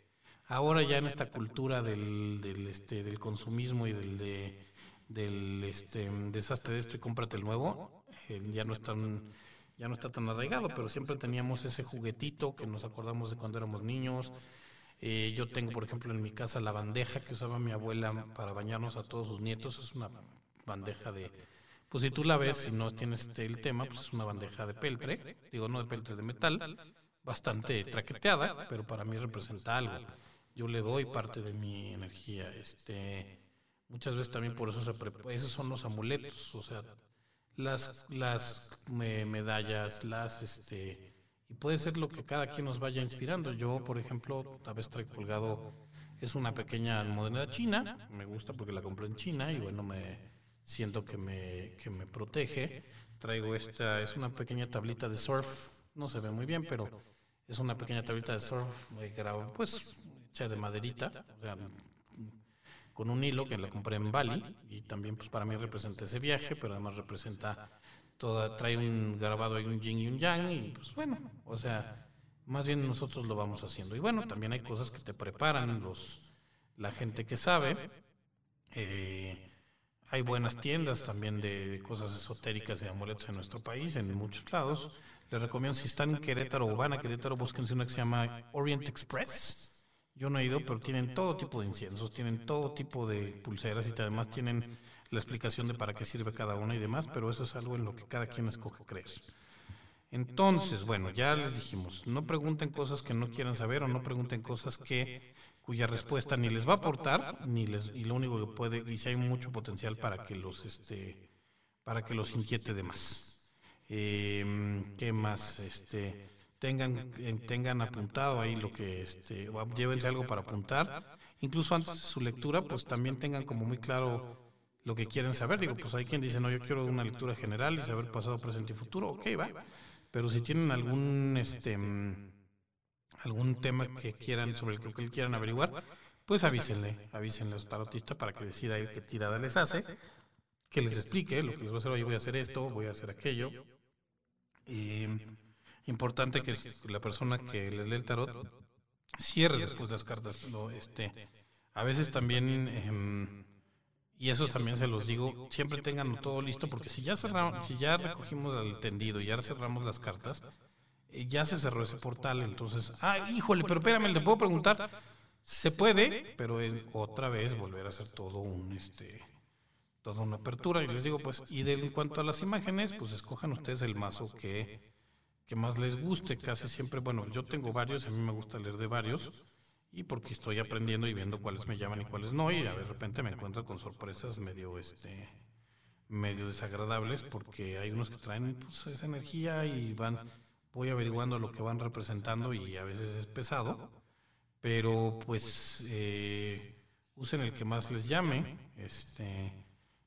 ahora ya en esta cultura del, del, este, del consumismo y del, de, del este, desastre de esto y cómprate el nuevo, eh, ya no están ya no está tan arraigado, pero siempre teníamos ese juguetito que nos acordamos de cuando éramos niños, eh, yo tengo, por ejemplo, en mi casa la bandeja que usaba mi abuela para bañarnos a todos sus nietos. Es una bandeja de, pues si tú la ves, si no tienes este, el tema, pues es una bandeja de peltre, digo no de peltre, de metal, bastante traqueteada, pero para mí representa algo. Yo le doy parte de mi energía. Este, muchas veces también por eso se esos son los amuletos, o sea, las, las medallas, las, este, y puede ser lo que cada quien nos vaya inspirando. Yo, por ejemplo, a veces traigo colgado, es una pequeña moneda china, me gusta porque la compré en China y bueno, me siento que me, que me protege. Traigo esta, es una pequeña tablita de surf, no se ve muy bien, pero es una pequeña tablita de surf, pues hecha de maderita, con un hilo que la compré en Bali y también pues para mí representa ese viaje, pero además representa toda, trae un grabado hay un yin y un yang, y pues bueno, o sea, más bien nosotros lo vamos haciendo. Y bueno, también hay cosas que te preparan los, la gente que sabe. Eh, hay buenas tiendas también de, cosas esotéricas y amuletos en nuestro país, en muchos lados. Les recomiendo, si están en Querétaro o van a Querétaro, búsquense una que se llama Orient Express. Yo no he ido, pero tienen todo tipo de inciensos, tienen todo tipo de pulseras y además tienen la explicación de para qué sirve cada una y demás, pero eso es algo en lo que cada quien escoge creer. Entonces, bueno, ya les dijimos, no pregunten cosas que no quieran saber o no pregunten cosas que cuya respuesta ni les va a aportar ni les y lo único que puede y si hay mucho potencial para que los este para que los inquiete de más. Eh, ¿Qué más? Este tengan tengan apuntado ahí lo que este llévense algo para apuntar. Incluso antes de su lectura, pues también tengan como muy claro lo que quieren saber. Digo, pues hay quien dice, no, yo quiero una lectura general y saber pasado, presente y futuro. Ok, va. Pero si tienen algún, este, algún tema que quieran, sobre el que quieran averiguar, pues avísenle, avísenle a su tarotista para que decida él qué tirada les hace, que les explique lo que les va a hacer, oye, voy a hacer esto, voy a hacer aquello. Y importante que la persona que les lee el tarot cierre después las cartas. este, a veces también, em, y eso también se los digo, siempre tengan todo listo, porque si ya cerramos, si ya recogimos el tendido y ya cerramos las cartas, eh, ya se cerró ese portal, entonces, ah, híjole, pero espérame, ¿le puedo preguntar? Se puede, pero es otra vez volver a hacer todo un, este, toda una apertura. Y les digo, pues, y de, en cuanto a las imágenes, pues escojan ustedes el mazo que, que más les guste. Casi siempre, bueno, yo tengo varios, a mí me gusta leer de varios, y porque estoy aprendiendo y viendo cuáles me llaman y cuáles no, y de repente me encuentro con sorpresas medio, este, medio desagradables, porque hay unos que traen pues, esa energía y van, voy averiguando lo que van representando y a veces es pesado pero pues eh, usen el que más les llame. Este,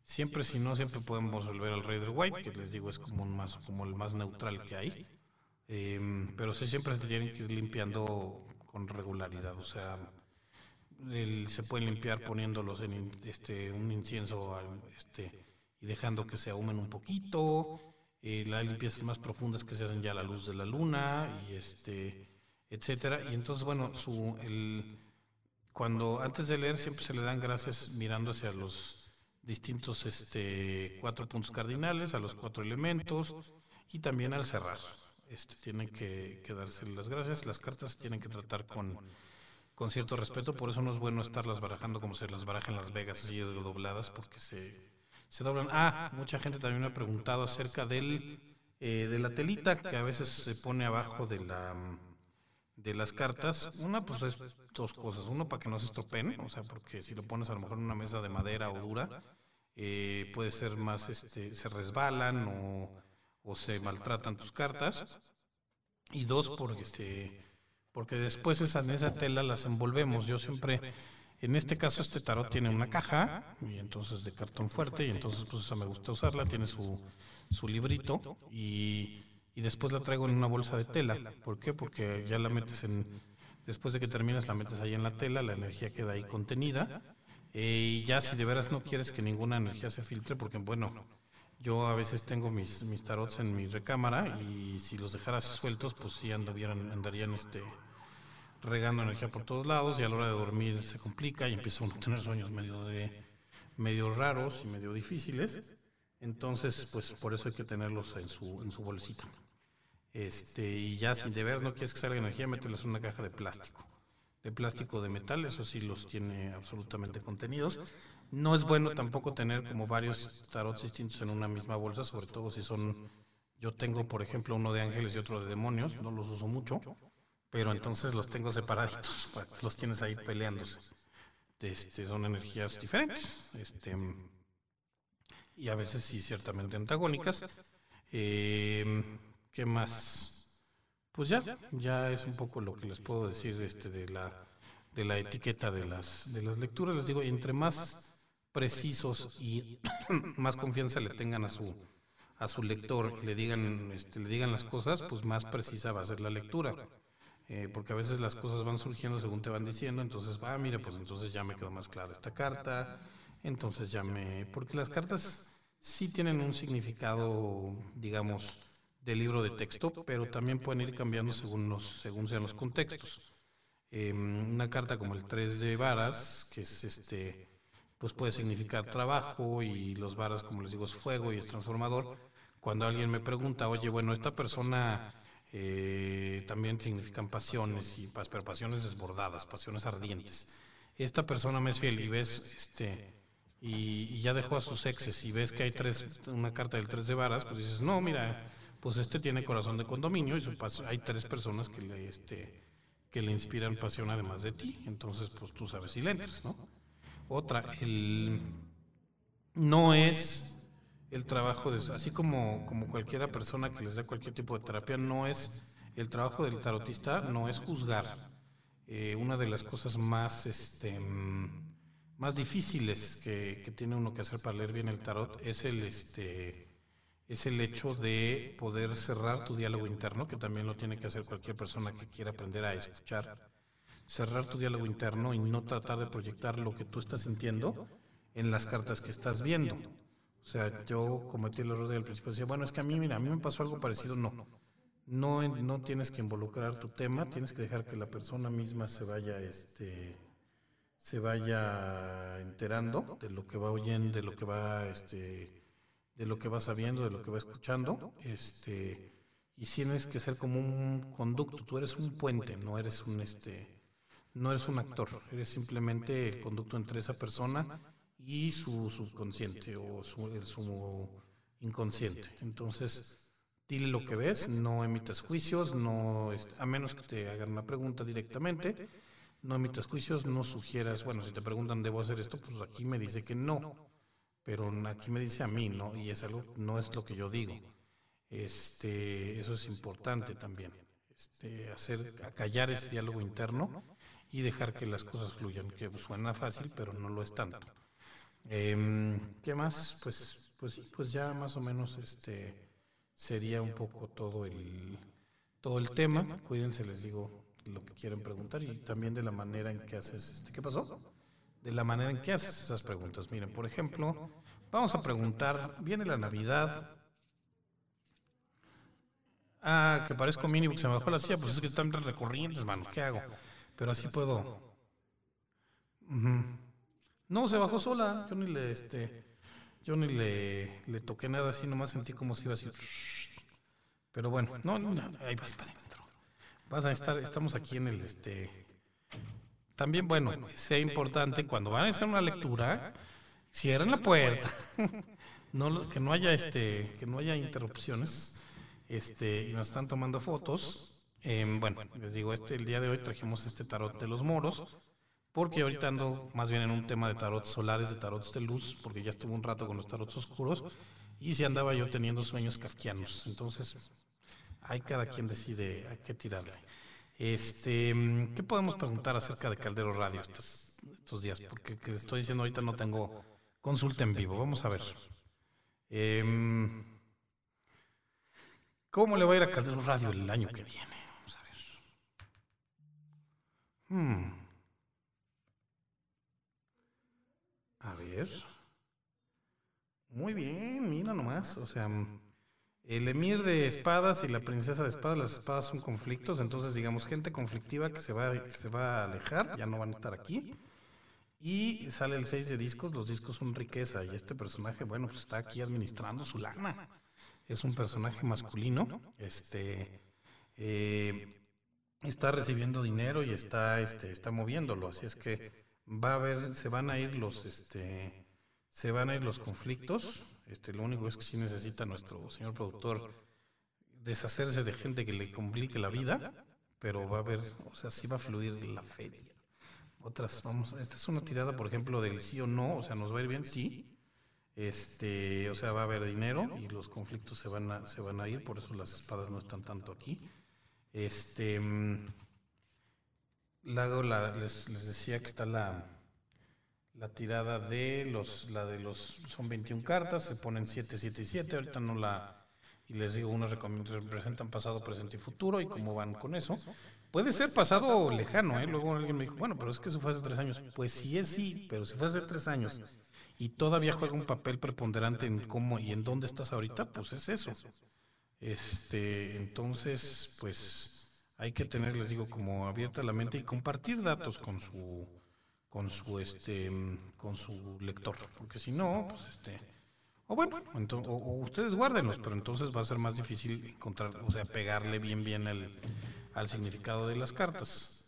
siempre, si no, siempre podemos volver al Raider White, que les digo es como, un más, como el más neutral que hay. Em, pero sí, siempre se tienen que ir limpiando con regularidad. O sea, se pueden limpiar poniéndolos en este, un incienso este, y dejando que se ahumen un poquito. Eh, las limpiezas más profundas que se hacen ya a la luz de la luna y este etcétera. Y entonces, bueno, su, el, cuando antes de leer siempre se le dan gracias mirando hacia los distintos este, cuatro puntos cardinales, a los cuatro elementos y también al cerrar. Este, tienen que, que darse las gracias. Las cartas se tienen que tratar con, con cierto respeto, por eso no es bueno estarlas barajando como se las baraja en Las Vegas, así dobladas, porque se, se doblan. Ah, mucha gente también me ha preguntado acerca del, eh, de la telita que a veces se pone abajo de la de las cartas, una pues es dos cosas. Uno para que no se estropeen, o sea, porque si lo pones a lo mejor en una mesa de madera o dura, eh, puede ser más, este, se resbalan o, o, se maltratan tus cartas. Y dos, porque, este, porque después esa, en esa tela las envolvemos. Yo siempre, en este caso este tarot tiene una caja, y entonces de cartón fuerte, y entonces pues esa me gusta usarla, tiene su, su librito y y después la traigo en una bolsa de tela. ¿Por qué? Porque ya la metes en, después de que terminas, la metes ahí en la tela, la energía queda ahí contenida. Eh, y ya si de veras no quieres que ninguna energía se filtre, porque bueno, yo a veces tengo mis, mis tarots en mi recámara y si los dejaras sueltos, pues sí anduvieran, andarían este, regando energía por todos lados y a la hora de dormir se complica y empieza uno a tener sueños medio, de, medio raros y medio difíciles. Entonces, pues por eso hay que tenerlos en su, en su bolsita. Este, y ya si de ver no quieres que salga energía, mételos en una caja de plástico. De plástico de metal, eso sí los tiene absolutamente contenidos. No es bueno tampoco tener como varios tarots distintos en una misma bolsa, sobre todo si son. Yo tengo, por ejemplo, uno de ángeles y otro de demonios, no los uso mucho, pero entonces los tengo separaditos, (laughs) los tienes ahí peleándose. Este, son energías diferentes, este, y a veces sí ciertamente antagónicas. Eh, ¿Qué más? Pues ya, ya es un poco lo que les puedo decir este de la de la etiqueta de las de las lecturas. Les digo, entre más precisos y (coughs) más confianza le tengan a su a su lector, le digan este, le digan las cosas, pues más precisa va a ser la lectura. Eh, porque a veces las cosas van surgiendo según te van diciendo, entonces, ah, mira, pues entonces ya me quedó más clara esta carta, entonces ya me... Porque las cartas sí tienen un significado, digamos, del libro de texto, pero también pueden ir cambiando según, los, según sean los contextos. Em, una carta como el 3 de varas, que es este, pues puede significar trabajo y los varas, como les digo, es fuego y es transformador. Cuando alguien me pregunta, oye, bueno, esta persona eh, también significan pasiones, y pero pasiones desbordadas, pasiones ardientes. Esta persona me es fiel y ves, este, y, y ya dejó a sus exes y ves que hay tres, una carta del 3 de varas, pues dices, no, mira, pues este tiene corazón de condominio y hay tres personas que le, este, que le inspiran pasión además de ti. Entonces, pues tú sabes si le entras, ¿no? Otra, el, no es el trabajo de, así como, como cualquiera persona que les da cualquier tipo de terapia, no es, el trabajo del tarotista no es juzgar. Eh, una de las cosas más, este, más difíciles que, que tiene uno que hacer para leer bien el tarot es el, este, es el hecho de poder cerrar tu diálogo interno, que también lo tiene que hacer cualquier persona que quiera aprender a escuchar cerrar tu diálogo interno y no tratar de proyectar lo que tú estás sintiendo en las cartas que estás viendo. O sea, yo cometí el error del principio, decía, bueno, es que a mí, mira, a mí me pasó algo parecido, no. No, no tienes que involucrar tu tema, tienes que dejar que la persona misma se vaya, este, se vaya enterando de lo que va oyendo, de lo que va, este, de lo que va sabiendo, de lo que va escuchando, este, y tienes que ser como un conducto. Tú eres un puente, no eres un, este, no eres un actor, eres simplemente el conducto entre esa persona y su subconsciente o su, su inconsciente. Entonces, dile lo que ves, no emitas juicios, no, a menos que te hagan una pregunta directamente, no emitas juicios, no sugieras, bueno, si te preguntan, ¿debo hacer esto? Pues aquí me dice que no, pero aquí me dice a mí, ¿no? Y es algo, no es lo que yo digo. Este, eso es importante también, este, hacer, callar ese diálogo interno y dejar que las cosas fluyan, que suena fácil, pero no lo es tanto. Em, ¿Qué más? Pues, pues, pues ya más o menos este sería un poco todo el todo el tema. Cuídense, les digo lo que quieren preguntar y también de la manera en que haces este. ¿Qué pasó? De la manera en que haces esas preguntas. Miren, por ejemplo, vamos a preguntar. Viene la Navidad. Ah, que parezco mínimo que se me bajó la silla, pues es que están recorriendo, hermano. ¿Qué hago? Pero así puedo. No, se bajó sola. Yo ni le, este, yo ni le, le toqué nada así, nomás sentí como si iba así. Pero bueno, no, no, ahí vas para adentro. Vas a estar, estamos aquí en el, este. También, bueno, sea importante cuando van a hacer una lectura, cierren la puerta. (laughs) (laughs) No, que no haya, este, que no haya interrupciones. Este, y nos están tomando fotos. Em, bueno, les digo, este, el día de hoy trajimos este tarot de los moros porque ahorita ando más bien en un tema de tarot solares, de tarots de luz, porque ya estuve un rato con los tarots oscuros, y si andaba yo teniendo sueños kafkianos. Entonces, hay cada quien decide a qué tirarle. Este, ¿Qué podemos preguntar acerca de Caldero Radio estos, días? Porque que estoy diciendo ahorita no tengo consulta en vivo. Vamos a ver. Em, ¿Cómo le va a ir a Caldero Radio el año que viene? Vamos a ver. Hmm. A ver. Muy bien, mira nomás. O sea, el emir de espadas y la princesa de espadas, las espadas son conflictos, entonces digamos gente conflictiva que se va, se va a alejar, ya no van a estar aquí. Y sale el 6 de discos, los discos son riqueza y este personaje, bueno, pues está aquí administrando su lana. Es un personaje masculino, este, eh, está recibiendo dinero y está, este, está moviéndolo, así es que va a haber, se van a ir los, este, se van a ir los conflictos. Este, lo único es que sí necesita nuestro señor productor deshacerse de gente que le complique la vida, pero va a haber, o sea, sí va a fluir la feria. Otras, vamos, esta es una tirada, por ejemplo, del sí o no, o sea, nos va a ir bien, sí. Este, o sea, va a haber dinero y los conflictos se van a, se van a ir, por eso las espadas no están tanto aquí. Este, Lago la, les, decía que está la, la tirada de los, la de los, son 21 cartas, se ponen 7, 7 y 7, ahorita no la, y les digo, unos representan pasado, presente y futuro, y cómo van con eso. Puede ser pasado lejano, ¿eh? Luego alguien me dijo, bueno, pero es que eso fue hace tres años. Pues sí es sí, pero si fue hace tres años y todavía juega un papel preponderante en cómo y en dónde estás ahorita, pues es eso. Este, entonces, pues hay que tener, les digo, como abierta la mente y compartir datos con su con su este con su lector, porque si no, pues este o bueno, o, ustedes guárdenlos, pero entonces va a ser más difícil encontrar, o sea, pegarle bien bien al significado de las cartas.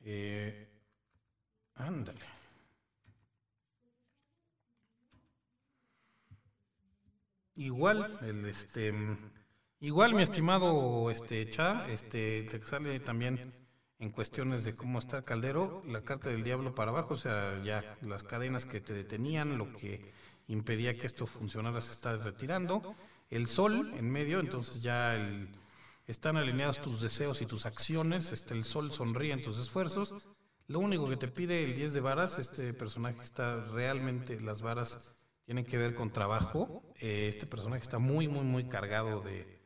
Eh, ándale. Igual, el este Igual, mi estimado este Cha, este, te sale también en cuestiones de cómo está Caldero, la carta del diablo para abajo, o sea, ya las cadenas que te detenían, lo que impedía que esto funcionara se está retirando. El sol en medio, entonces ya están alineados tus deseos y tus acciones, este, el sol sonríe en tus esfuerzos. Lo único que te pide el 10 de varas, este personaje está realmente, las varas tienen que ver con trabajo. Eh, este personaje está muy, muy, muy cargado de,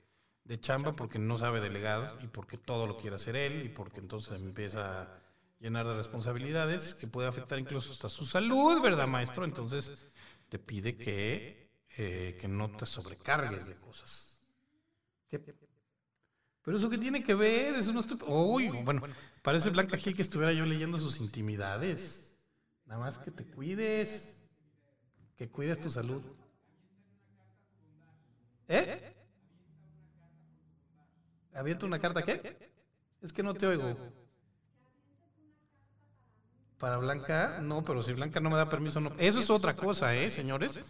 de chamba porque no sabe delegar y porque todo lo quiere hacer él y porque entonces empieza llenar de responsabilidades que puede afectar incluso hasta su salud, ¿verdad, maestro? Entonces te pide que, eh, que no te sobrecargues de cosas. Pero eso que tiene que ver, eso no estoy... Uy, bueno, parece Blanca Gil que estuviera yo leyendo sus intimidades. Nada más que te cuides, que cuides tu salud. ¿Eh? ¿Avienta una carta qué? Es que no te oigo. Para Blanca, no, pero si Blanca no me da permiso, no. Eso es otra cosa, ¿eh, señores?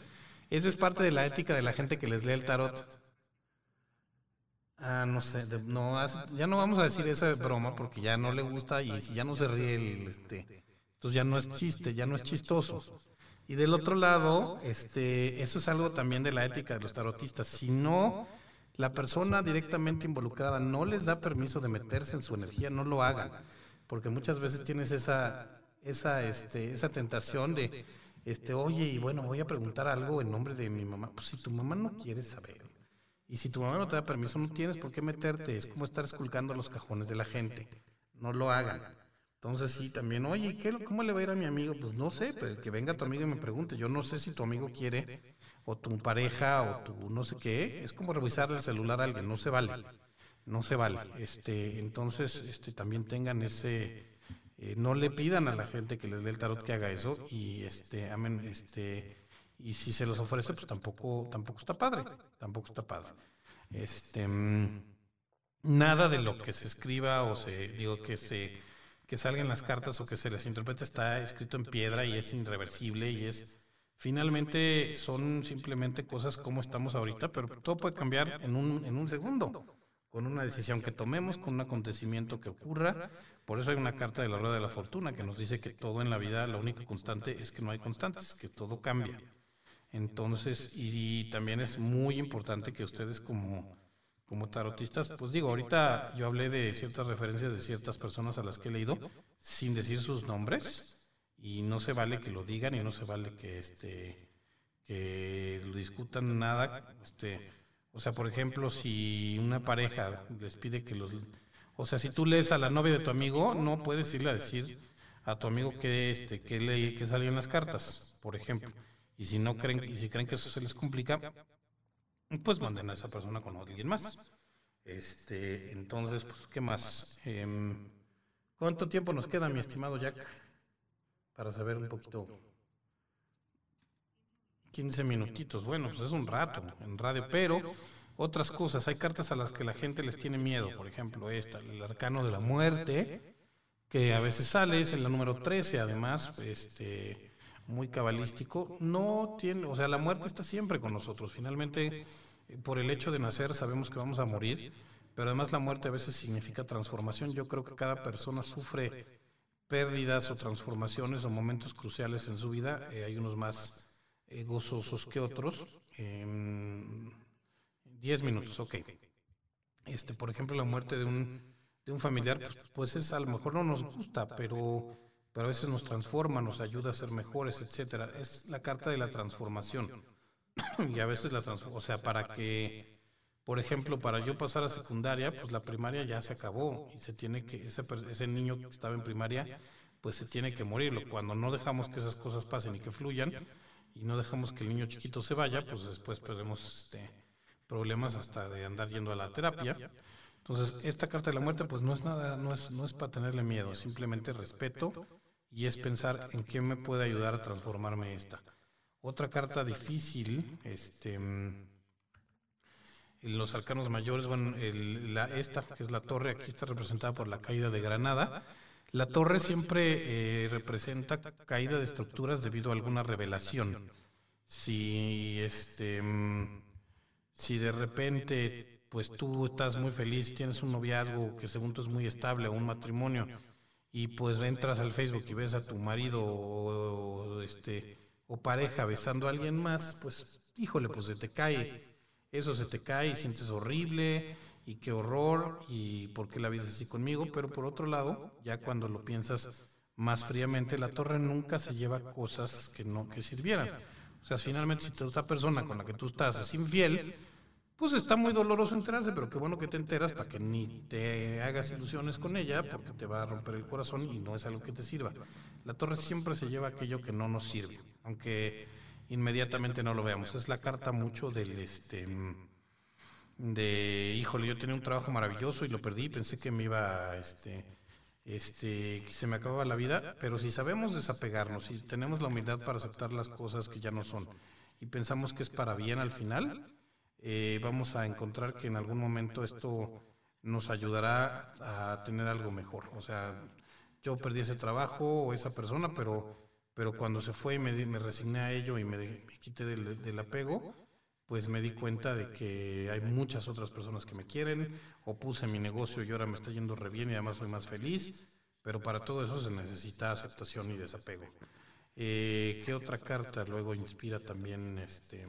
Esa es parte de la ética de la gente que les lee el tarot. Ah, no sé, no, ya no vamos a decir esa broma porque ya no le gusta y si ya no se ríe el, este, entonces ya no es chiste, ya no es chistoso. Y del otro lado, este, eso es algo también de la ética de los tarotistas. Si no, la persona directamente involucrada no les da permiso de meterse en su energía, no lo hagan, porque muchas veces tienes esa esa, este, esa tentación de, este, oye, y bueno, voy a preguntar algo en nombre de mi mamá. Pues si tu mamá no quiere saber, y si tu mamá no te da permiso, no tienes por qué meterte. Es como estar esculcando los cajones de la gente. No lo hagan. Entonces sí, también, oye, ¿qué, ¿cómo le va a ir a mi amigo? Pues no sé, pero que venga tu amigo y me pregunte. Yo no sé si tu amigo quiere, o tu pareja, o tu no sé qué. Es como revisar el celular a alguien, no se vale. No se vale. Este, entonces, este, también tengan ese, eh, no le pidan a la gente que les dé el tarot que haga eso y este, amen, este, y si se los ofrece, pues tampoco, tampoco está padre, tampoco está padre. Este, nada de lo que se escriba o se, digo, que se, que salgan las cartas o que se les interprete está escrito en piedra y es irreversible y es, finalmente son simplemente cosas como estamos ahorita, pero todo puede cambiar en un, en un segundo con una decisión que tomemos, con un acontecimiento que ocurra. Por eso hay una carta de la rueda de la fortuna que nos dice que todo en la vida, la única constante es que no hay constantes, que todo cambia. Entonces, y, también es muy importante que ustedes como, como tarotistas, pues digo, ahorita yo hablé de ciertas referencias de ciertas personas a las que he leído sin decir sus nombres y no se vale que lo digan y no se vale que este que lo discutan nada, este o sea, por ejemplo, si una pareja les pide que los... O sea, si tú lees a la novia de tu amigo, no puedes irle a decir a tu amigo que, este, que, le, que salió en las cartas, por ejemplo. Y si no creen, y si creen que eso se les complica, pues manden a esa persona con alguien más. Este, entonces, pues, ¿qué más? Em, ¿Cuánto tiempo nos queda, mi estimado Jack? Para saber un poquito 15 minutitos. Bueno, pues es un rato en radio, pero otras cosas. Hay cartas a las que la gente les tiene miedo. Por ejemplo, esta, el arcano de la muerte, que a veces sale, es en la número 13, además, este, muy cabalístico. No tiene, o sea, la muerte está siempre con nosotros. Finalmente, por el hecho de nacer, sabemos que vamos a morir, pero además la muerte a veces significa transformación. Yo creo que cada persona sufre pérdidas o transformaciones o momentos cruciales en su vida. Eh, hay unos más eh, gozosos que otros. Diez minutos, ok. Este, por ejemplo, la muerte de un, de un familiar, pues, pues, es a lo mejor no nos gusta, pero, pero a veces nos transforma, nos ayuda a ser mejores, etcétera. Es la carta de la transformación. (coughs) y a veces la transforma, o sea, para que, por ejemplo, para yo pasar a secundaria, pues la primaria ya se acabó y se tiene que, ese, ese niño que estaba en primaria, pues se tiene que morir. Cuando no dejamos que esas cosas pasen y que fluyan, y no dejamos que el niño chiquito se vaya, pues después perdemos este, problemas hasta de andar yendo a la terapia. Entonces, esta carta de la muerte, pues no es nada, no es, no es para tenerle miedo, simplemente respeto y es pensar en qué me puede ayudar a transformarme esta. Otra carta difícil, este, los arcanos mayores, bueno, la, esta, que es la torre, aquí está representada por la caída de Granada. La torre siempre eh, representa caída de estructuras debido a alguna revelación. Si este mm, si de repente pues tú estás muy feliz, tienes un noviazgo que según tú es muy estable o un matrimonio y pues entras al Facebook y ves a tu marido o, este o pareja besando a alguien más, pues híjole, pues se te cae. Eso se te cae y sientes horrible y qué horror y por qué la vida es así conmigo, pero por otro lado, ya cuando lo piensas más fríamente, la torre nunca se lleva cosas que no que sirvieran. O sea, finalmente si esa persona con la que tú estás es infiel, pues está muy doloroso enterarse, pero qué bueno que te enteras para que ni te hagas ilusiones con ella, porque te va a romper el corazón y no es algo que te sirva. La torre siempre se lleva aquello que no nos sirve, aunque inmediatamente no lo veamos. Es la carta mucho del este de híjole, yo tenía un trabajo maravilloso y lo perdí, pensé que me iba este este que se me acababa la vida, pero si sabemos desapegarnos y tenemos la humildad para aceptar las cosas que ya no son y pensamos que es para bien al final, eh, vamos a encontrar que en algún momento esto nos ayudará a tener algo mejor. O sea, yo perdí ese trabajo o esa persona, pero, pero cuando se fue y me, me resigné a ello y me, quité del, apego, pues me di cuenta de que hay muchas otras personas que me quieren, o puse mi negocio y ahora me está yendo re bien y además soy más feliz, pero para todo eso se necesita aceptación y desapego. Eh, ¿Qué otra carta luego inspira también este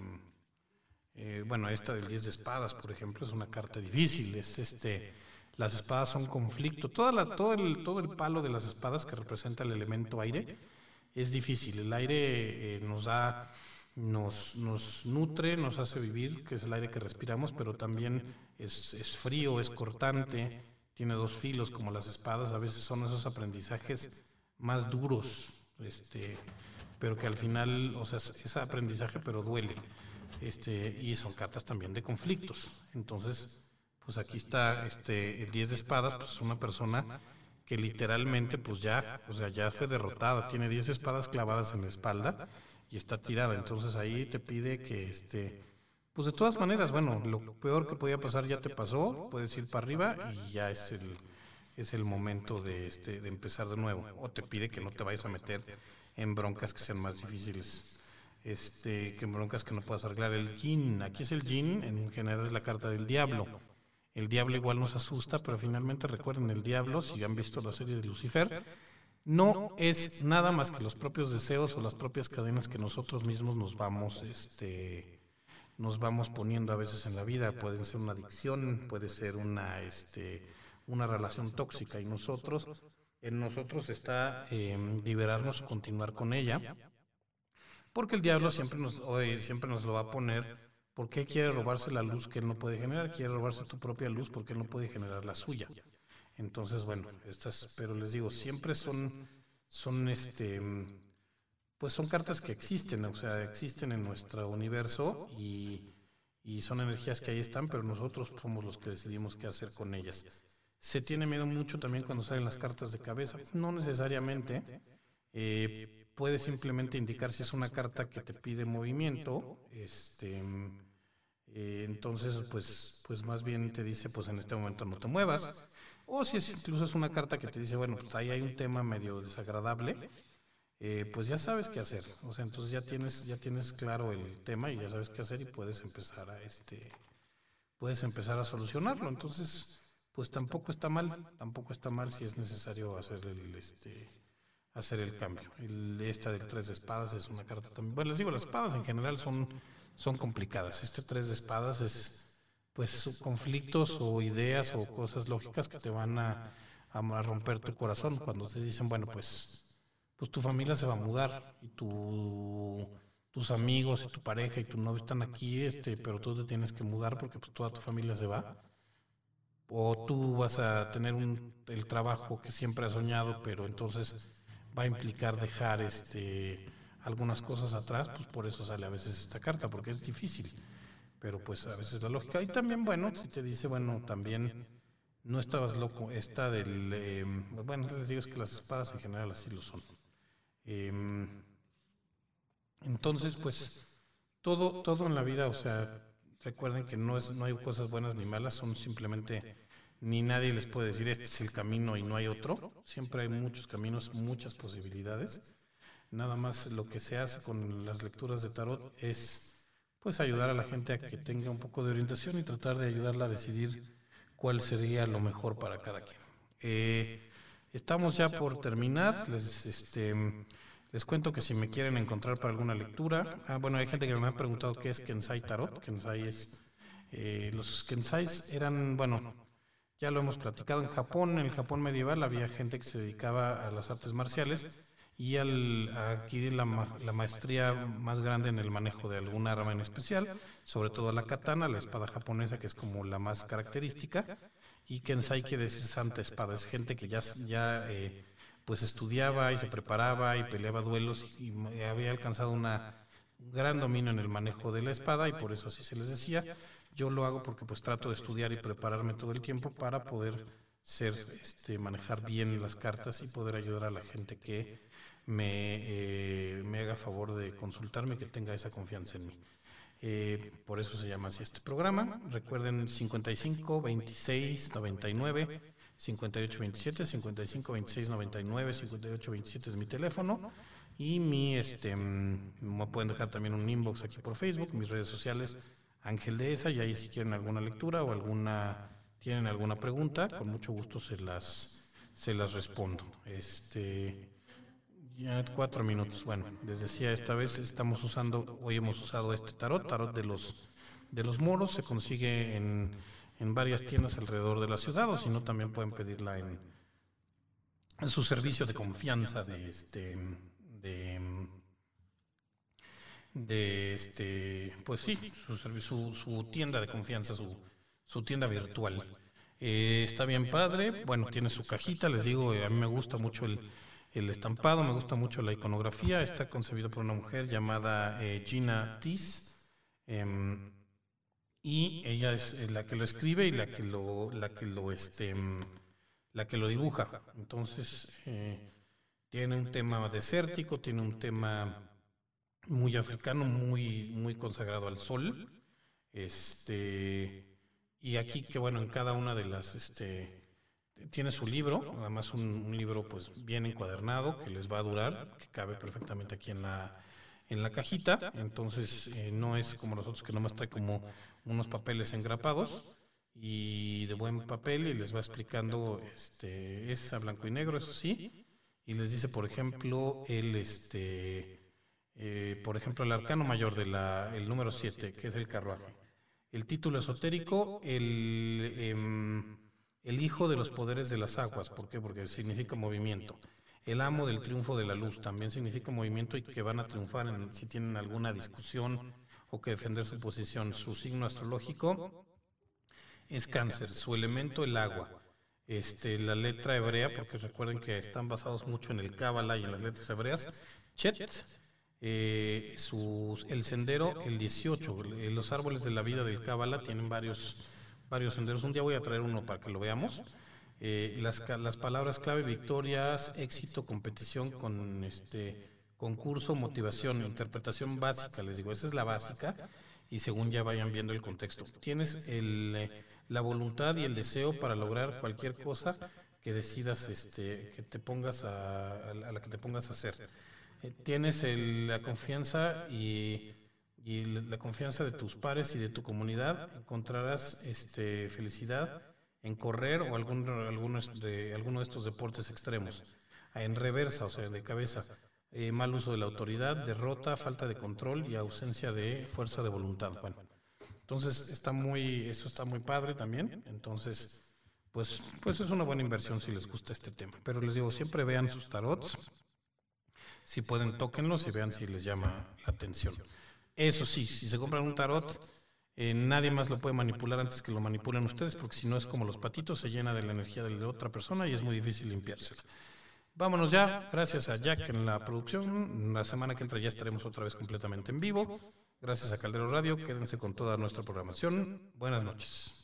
eh, bueno, esta del 10 de espadas, por ejemplo, es una carta difícil. Es este, las espadas son conflicto. Toda la, todo, el, todo el palo de las espadas que representa el elemento aire es difícil. El aire eh, nos da, nos, nos nutre, nos hace vivir, que es el aire que respiramos, pero también es, es frío, es cortante, tiene dos filos como las espadas. A veces son esos aprendizajes más duros, este, pero que al final, o sea, es aprendizaje, pero duele este, y son cartas también de conflictos. Entonces, pues aquí está este, el 10 de espadas, pues es una persona que literalmente pues ya, o sea, ya fue derrotada, tiene 10 espadas clavadas en la espalda y está tirada. Entonces ahí te pide que este pues de todas maneras, bueno, lo peor que podía pasar ya te pasó, puedes ir para arriba y ya es el es el momento de este de empezar de nuevo o te pide que no te vayas a meter en broncas que sean más difíciles este, que broncas que no puedas arreglar. El yin, aquí es el yin, en general es la carta del diablo. El diablo igual nos asusta, pero finalmente recuerden, el diablo, si han visto la serie de Lucifer, no es nada más que los propios deseos o las propias cadenas que nosotros mismos nos vamos, este, nos vamos poniendo a veces en la vida. Pueden ser una adicción, puede ser una, este, una relación tóxica y nosotros, en nosotros está eh, liberarnos o continuar con ella porque el diablo siempre nos, siempre nos lo va a poner, porque él quiere robarse la luz que él no puede generar, quiere robarse tu propia luz porque él no puede generar la suya. Entonces, bueno, estas, pero les digo, siempre son, son este, pues son cartas que existen, o sea, existen en nuestro universo y, y son energías que ahí están, pero nosotros somos los que decidimos qué hacer con ellas. Se tiene miedo mucho también cuando salen las cartas de cabeza, no necesariamente. Eh, puede simplemente indicar si es una carta que te pide movimiento, este, eh, entonces pues, pues más bien te dice pues en este momento no te muevas, o si es incluso es una carta que te dice bueno pues ahí hay un tema medio desagradable, eh, pues ya sabes qué hacer, o sea entonces ya tienes ya tienes claro el tema y ya sabes qué hacer y puedes empezar a este puedes empezar a solucionarlo, entonces pues tampoco está mal, tampoco está mal si es necesario hacer el este hacer el cambio. El, esta del tres de espadas es una carta también. Bueno, les digo, las espadas en general son, son complicadas. Este tres de espadas es pues conflictos o ideas o cosas lógicas que te van a, a romper tu corazón cuando te dicen, bueno, pues, pues tu familia se va a mudar y tu, tus amigos y tu pareja y tu novio están aquí, este, pero tú te tienes que mudar porque pues toda tu familia se va. O tú vas a tener un, el trabajo que siempre has soñado, pero entonces va a implicar dejar este algunas cosas atrás, pues por eso sale a veces esta carta, porque es difícil. Pero pues a veces la lógica. Y también, bueno, si te dice, bueno, también no estabas loco, esta del... Em, bueno, les digo es que las espadas en general así lo son. Em, entonces, pues, todo, todo en la vida, o sea, recuerden que no, es, no hay cosas buenas ni malas, son simplemente ni nadie les puede decir este es el camino y no hay otro. Siempre hay muchos caminos, muchas posibilidades. Nada más lo que se hace con las lecturas de tarot es pues ayudar a la gente a que tenga un poco de orientación y tratar de ayudarla a decidir cuál sería lo mejor para cada quien. Eh, estamos ya por terminar. Les, este, les cuento que si me quieren encontrar para alguna lectura, ah, bueno, hay gente que me ha preguntado qué es Kensai Tarot. Kensai es, eh, los Kensais eran, bueno, ya lo hemos platicado en Japón, en el Japón medieval había gente que se dedicaba a las artes marciales y al adquirir la, la, maestría más grande en el manejo de algún arma en especial, sobre todo la katana, la espada japonesa, que es como la más característica, y Kensai quiere decir santa espada, es gente que ya, ya eh, pues estudiaba y se preparaba y peleaba duelos y, había alcanzado una, un gran dominio en el manejo de la espada y por eso así se les decía. Yo lo hago porque pues trato de estudiar y prepararme todo el tiempo para poder ser, este, manejar bien las cartas y poder ayudar a la gente que me, eh, me haga favor de consultarme, que tenga esa confianza en mí. Eh, por eso se llama así este programa. Recuerden 55 26 99 58 27 55 26 99 58 27 es mi teléfono y mi este mm, me pueden dejar también un inbox aquí por Facebook, mis redes sociales Ángel de esa y ahí si quieren alguna lectura o alguna tienen alguna pregunta, con mucho gusto se las se las respondo. Este ya cuatro minutos. Bueno, les decía, esta vez estamos usando, hoy hemos usado este tarot, tarot de los, de los moros, se consigue en, en varias tiendas alrededor de la ciudad, o si no, también pueden pedirla en, en su servicio de confianza de este, de, este, pues sí, su, su, su tienda de confianza, su, su tienda virtual. Eh, está bien padre, bueno, tiene su cajita, les digo, a mí me gusta mucho el el estampado, me gusta mucho la iconografía, está concebido por una mujer llamada eh, Gina Tis, em, y ella es eh, la que lo escribe y la que lo, la que lo, este, em, la que lo dibuja. Entonces, eh, tiene un tema desértico, tiene un tema muy africano, muy, muy consagrado al sol. Este, y aquí que bueno, en cada una de las este, tiene su libro, además un, libro pues bien encuadernado que les va a durar, que cabe perfectamente aquí en la, en la cajita, entonces eh, no es como los otros que nomás trae como unos papeles engrapados y de buen papel y les va explicando, este, es a blanco y negro, eso sí, y les dice, por ejemplo, el, este, eh, por ejemplo, el arcano mayor de la, el número 7, que es el carruaje. El título esotérico, el... Em, el hijo de los poderes de las aguas, ¿por qué? Porque significa movimiento. El amo del triunfo de la luz también significa movimiento y que van a triunfar en, si tienen alguna discusión o que defender su posición. Su signo astrológico es cáncer, su elemento el agua. Este, la letra hebrea, porque recuerden que están basados mucho en el Cábala y en las letras hebreas, Chet, eh, el sendero, el 18. Los árboles de la vida del Cábala tienen varios varios senderos. Un día voy a traer uno para que lo veamos. Eh, las, las palabras clave, victorias, éxito, competición, con este concurso, motivación, interpretación básica, les digo, esa es la básica, y según ya vayan viendo el contexto. Tienes el, la voluntad y el deseo para lograr cualquier cosa que decidas, este, que te pongas a, a la que te pongas a hacer. Eh, tienes el, la confianza y y la confianza de tus pares y de tu comunidad, encontrarás este, felicidad en correr o algún, alguno, de, alguno de estos deportes extremos. En reversa, o sea, de cabeza, eh, mal uso de la autoridad, derrota, falta de control y ausencia de fuerza de voluntad. Bueno, entonces está muy, eso está muy padre también. Entonces, pues, pues es una buena inversión si les gusta este tema. Pero les digo, siempre vean sus tarots. Si pueden, tóquenlos y vean si les llama la atención. Eso sí, si se compran un tarot, eh, nadie más lo puede manipular antes que lo manipulen ustedes, porque si no es como los patitos, se llena de la energía de la otra persona y es muy difícil limpiársela. Vámonos ya, gracias a Jack en la producción. La semana que entra ya estaremos otra vez completamente en vivo. Gracias a Caldero Radio, quédense con toda nuestra programación. Buenas noches.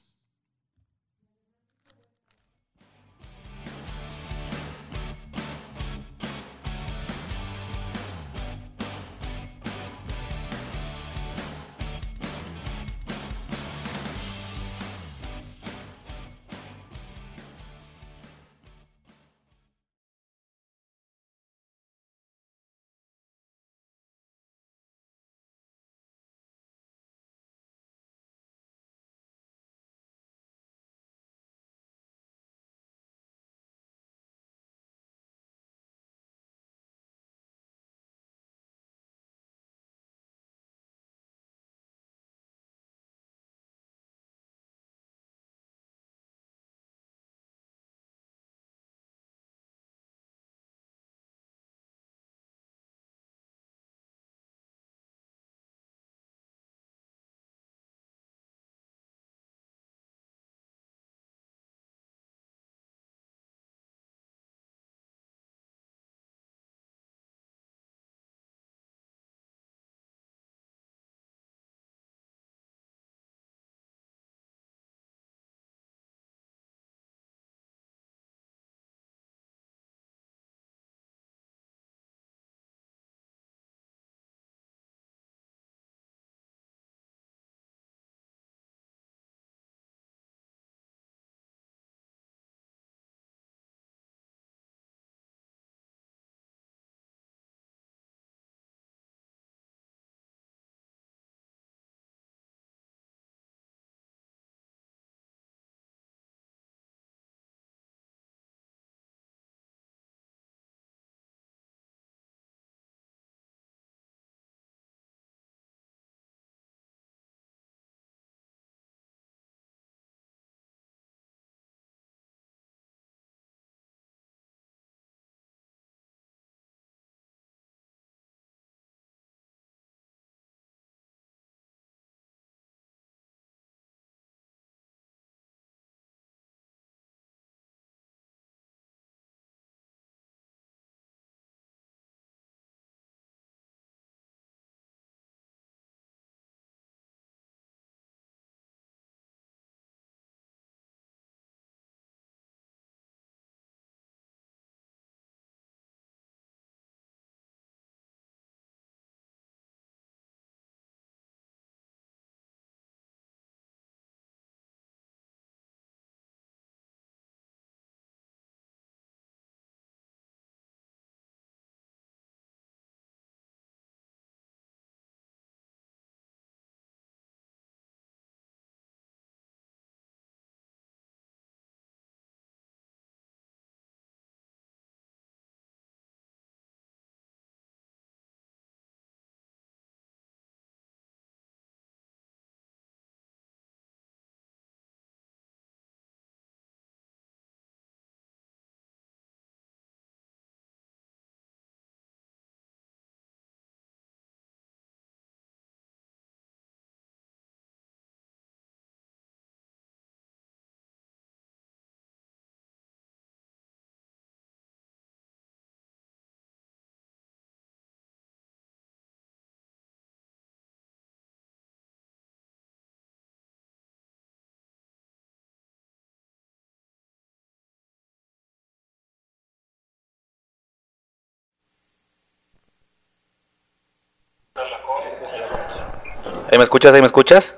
¿Ahí me escuchas? ¿Ahí me escuchas?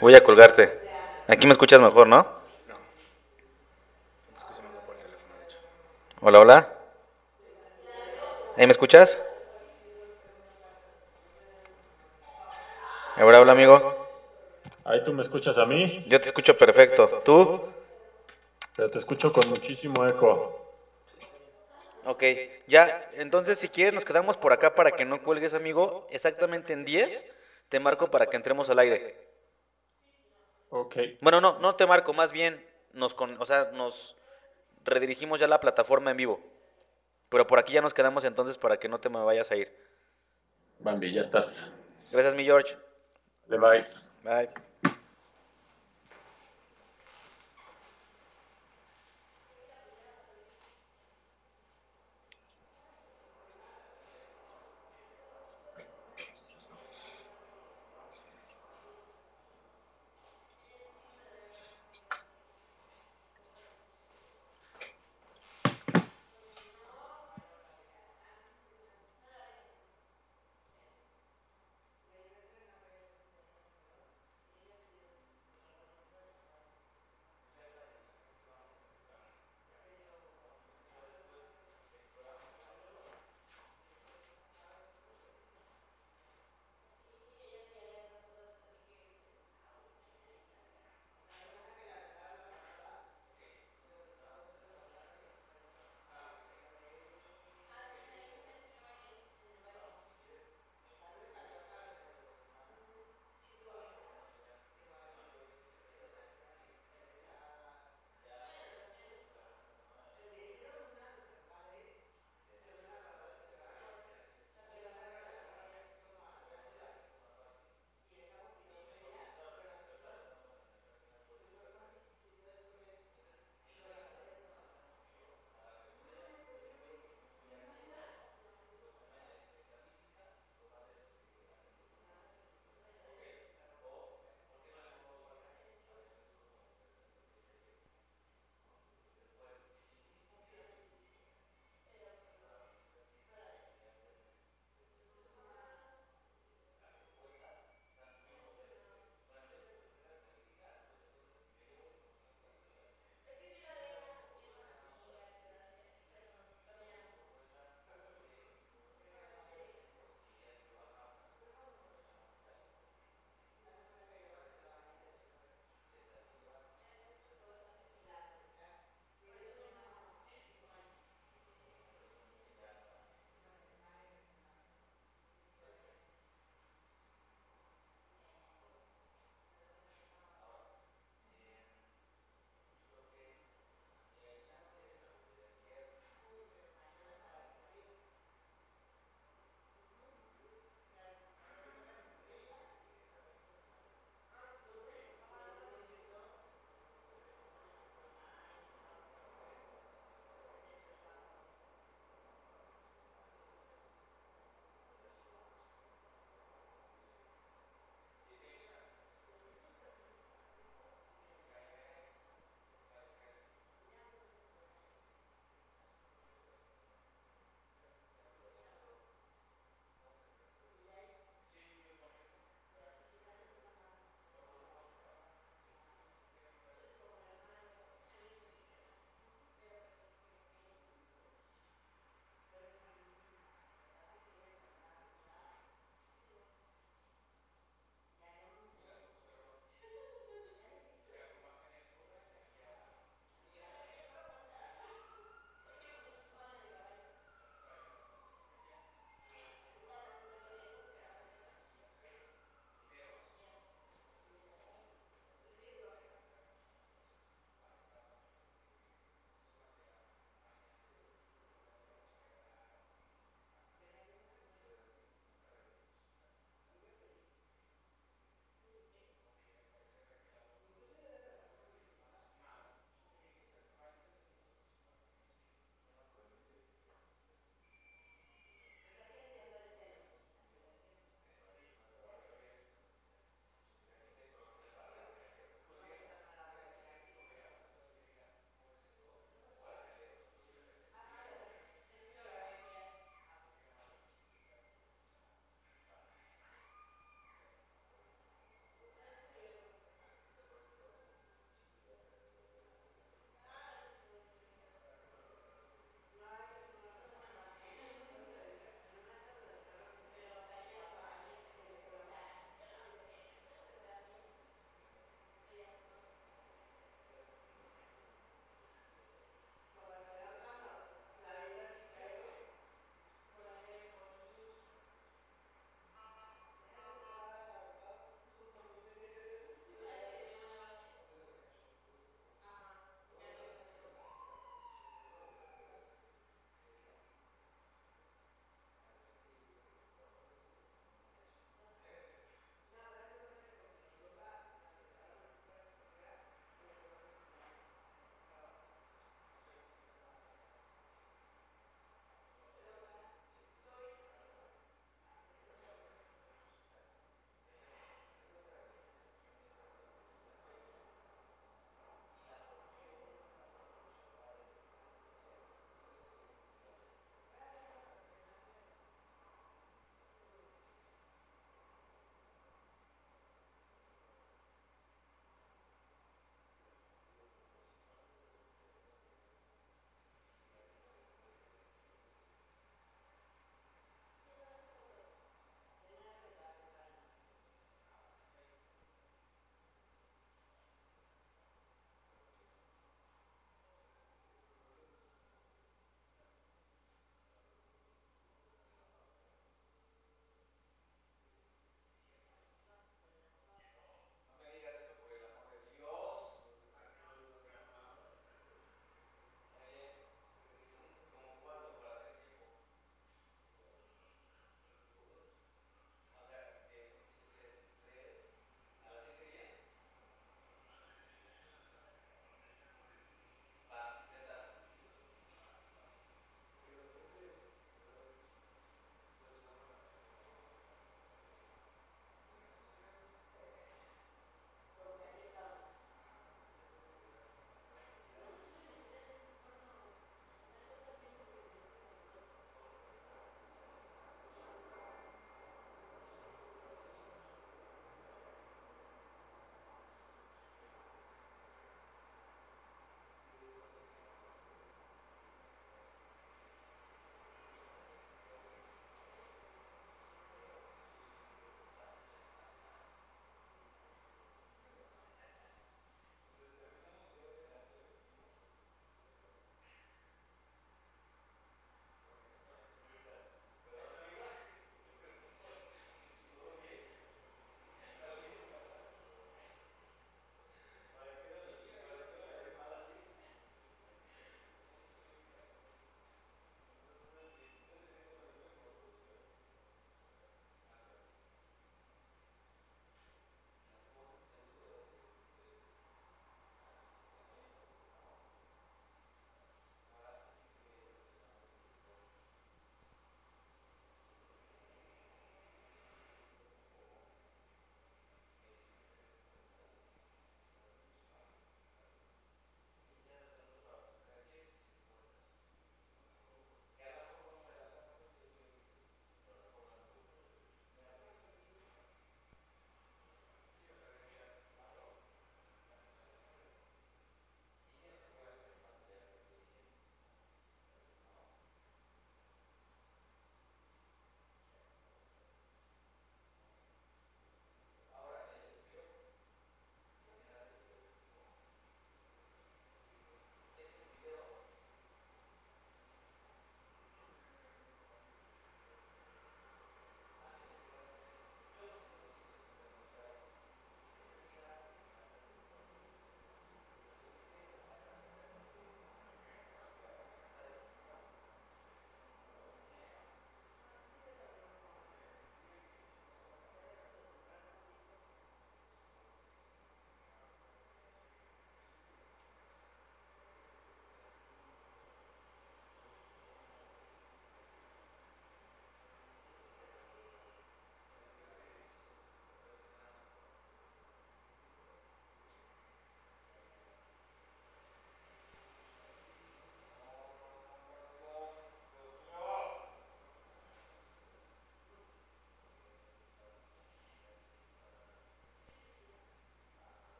Voy a colgarte. Aquí me escuchas mejor, ¿no? Hola, hola. ¿Ahí me escuchas? Ahora habla, amigo. Ahí tú me escuchas a mí, Yo te escucho perfecto. ¿Tú? pero te escucho con muchísimo eco. Ok, ya, entonces si quieres nos quedamos por acá para que no cuelgues, amigo. Exactamente en 10 te marco para que entremos al aire. Ok, Bueno, no, no te marco, más bien nos, con, o sea, nos redirigimos ya a la plataforma en vivo. Pero por aquí ya nos quedamos entonces para que no te me vayas a ir. Bambi, ya estás. Gracias, mi George. Le bye. Bye.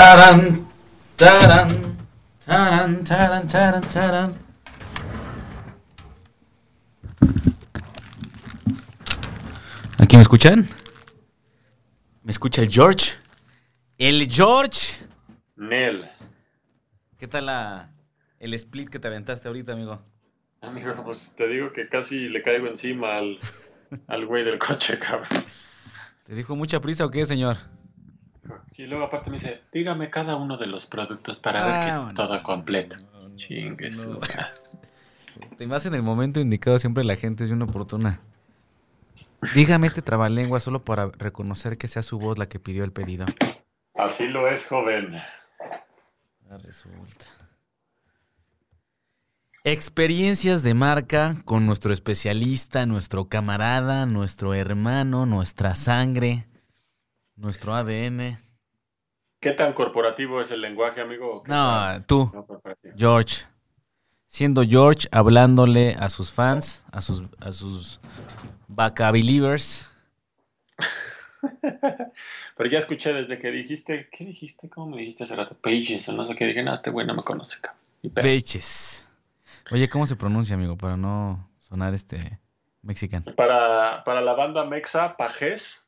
Taran, taran, taran, taran, taran, taran. ¿Aquí me escuchan? ¿Me escucha el George? El George. Nel. ¿Qué tal la, el split que te aventaste ahorita, amigo? Amigo, pues te digo que casi le caigo encima al, al güey del coche, cabrón. ¿Te dijo mucha prisa o qué, señor? Sí, luego aparte me dice, dígame cada uno de los productos para ver que Ah, es todo completo. no, no, Chingue no. su (laughs) madre. Te vas en el momento indicado, siempre la gente es bien oportuna. Dígame este trabalengua solo para reconocer que sea su voz la que pidió el pedido. Así lo es, joven. Ah, resulta. Experiencias de marca con nuestro especialista, nuestro camarada, nuestro hermano, nuestra sangre, nuestro ADN. ¿Qué tan corporativo es el lenguaje, amigo? ¿Qué tan No, tú, no? George. Siendo George hablándole a sus fans, a sus, a sus Vaca Believers. (laughs) Pero ya escuché desde que dijiste, ¿qué dijiste? ¿Cómo me dijiste hace rato? Pages o no sé qué. Dije, no, este güey no me conoce, Peches. Oye, ¿cómo se pronuncia, amigo? Para no sonar este mexicano. Para, para la banda Mexa, Pajes,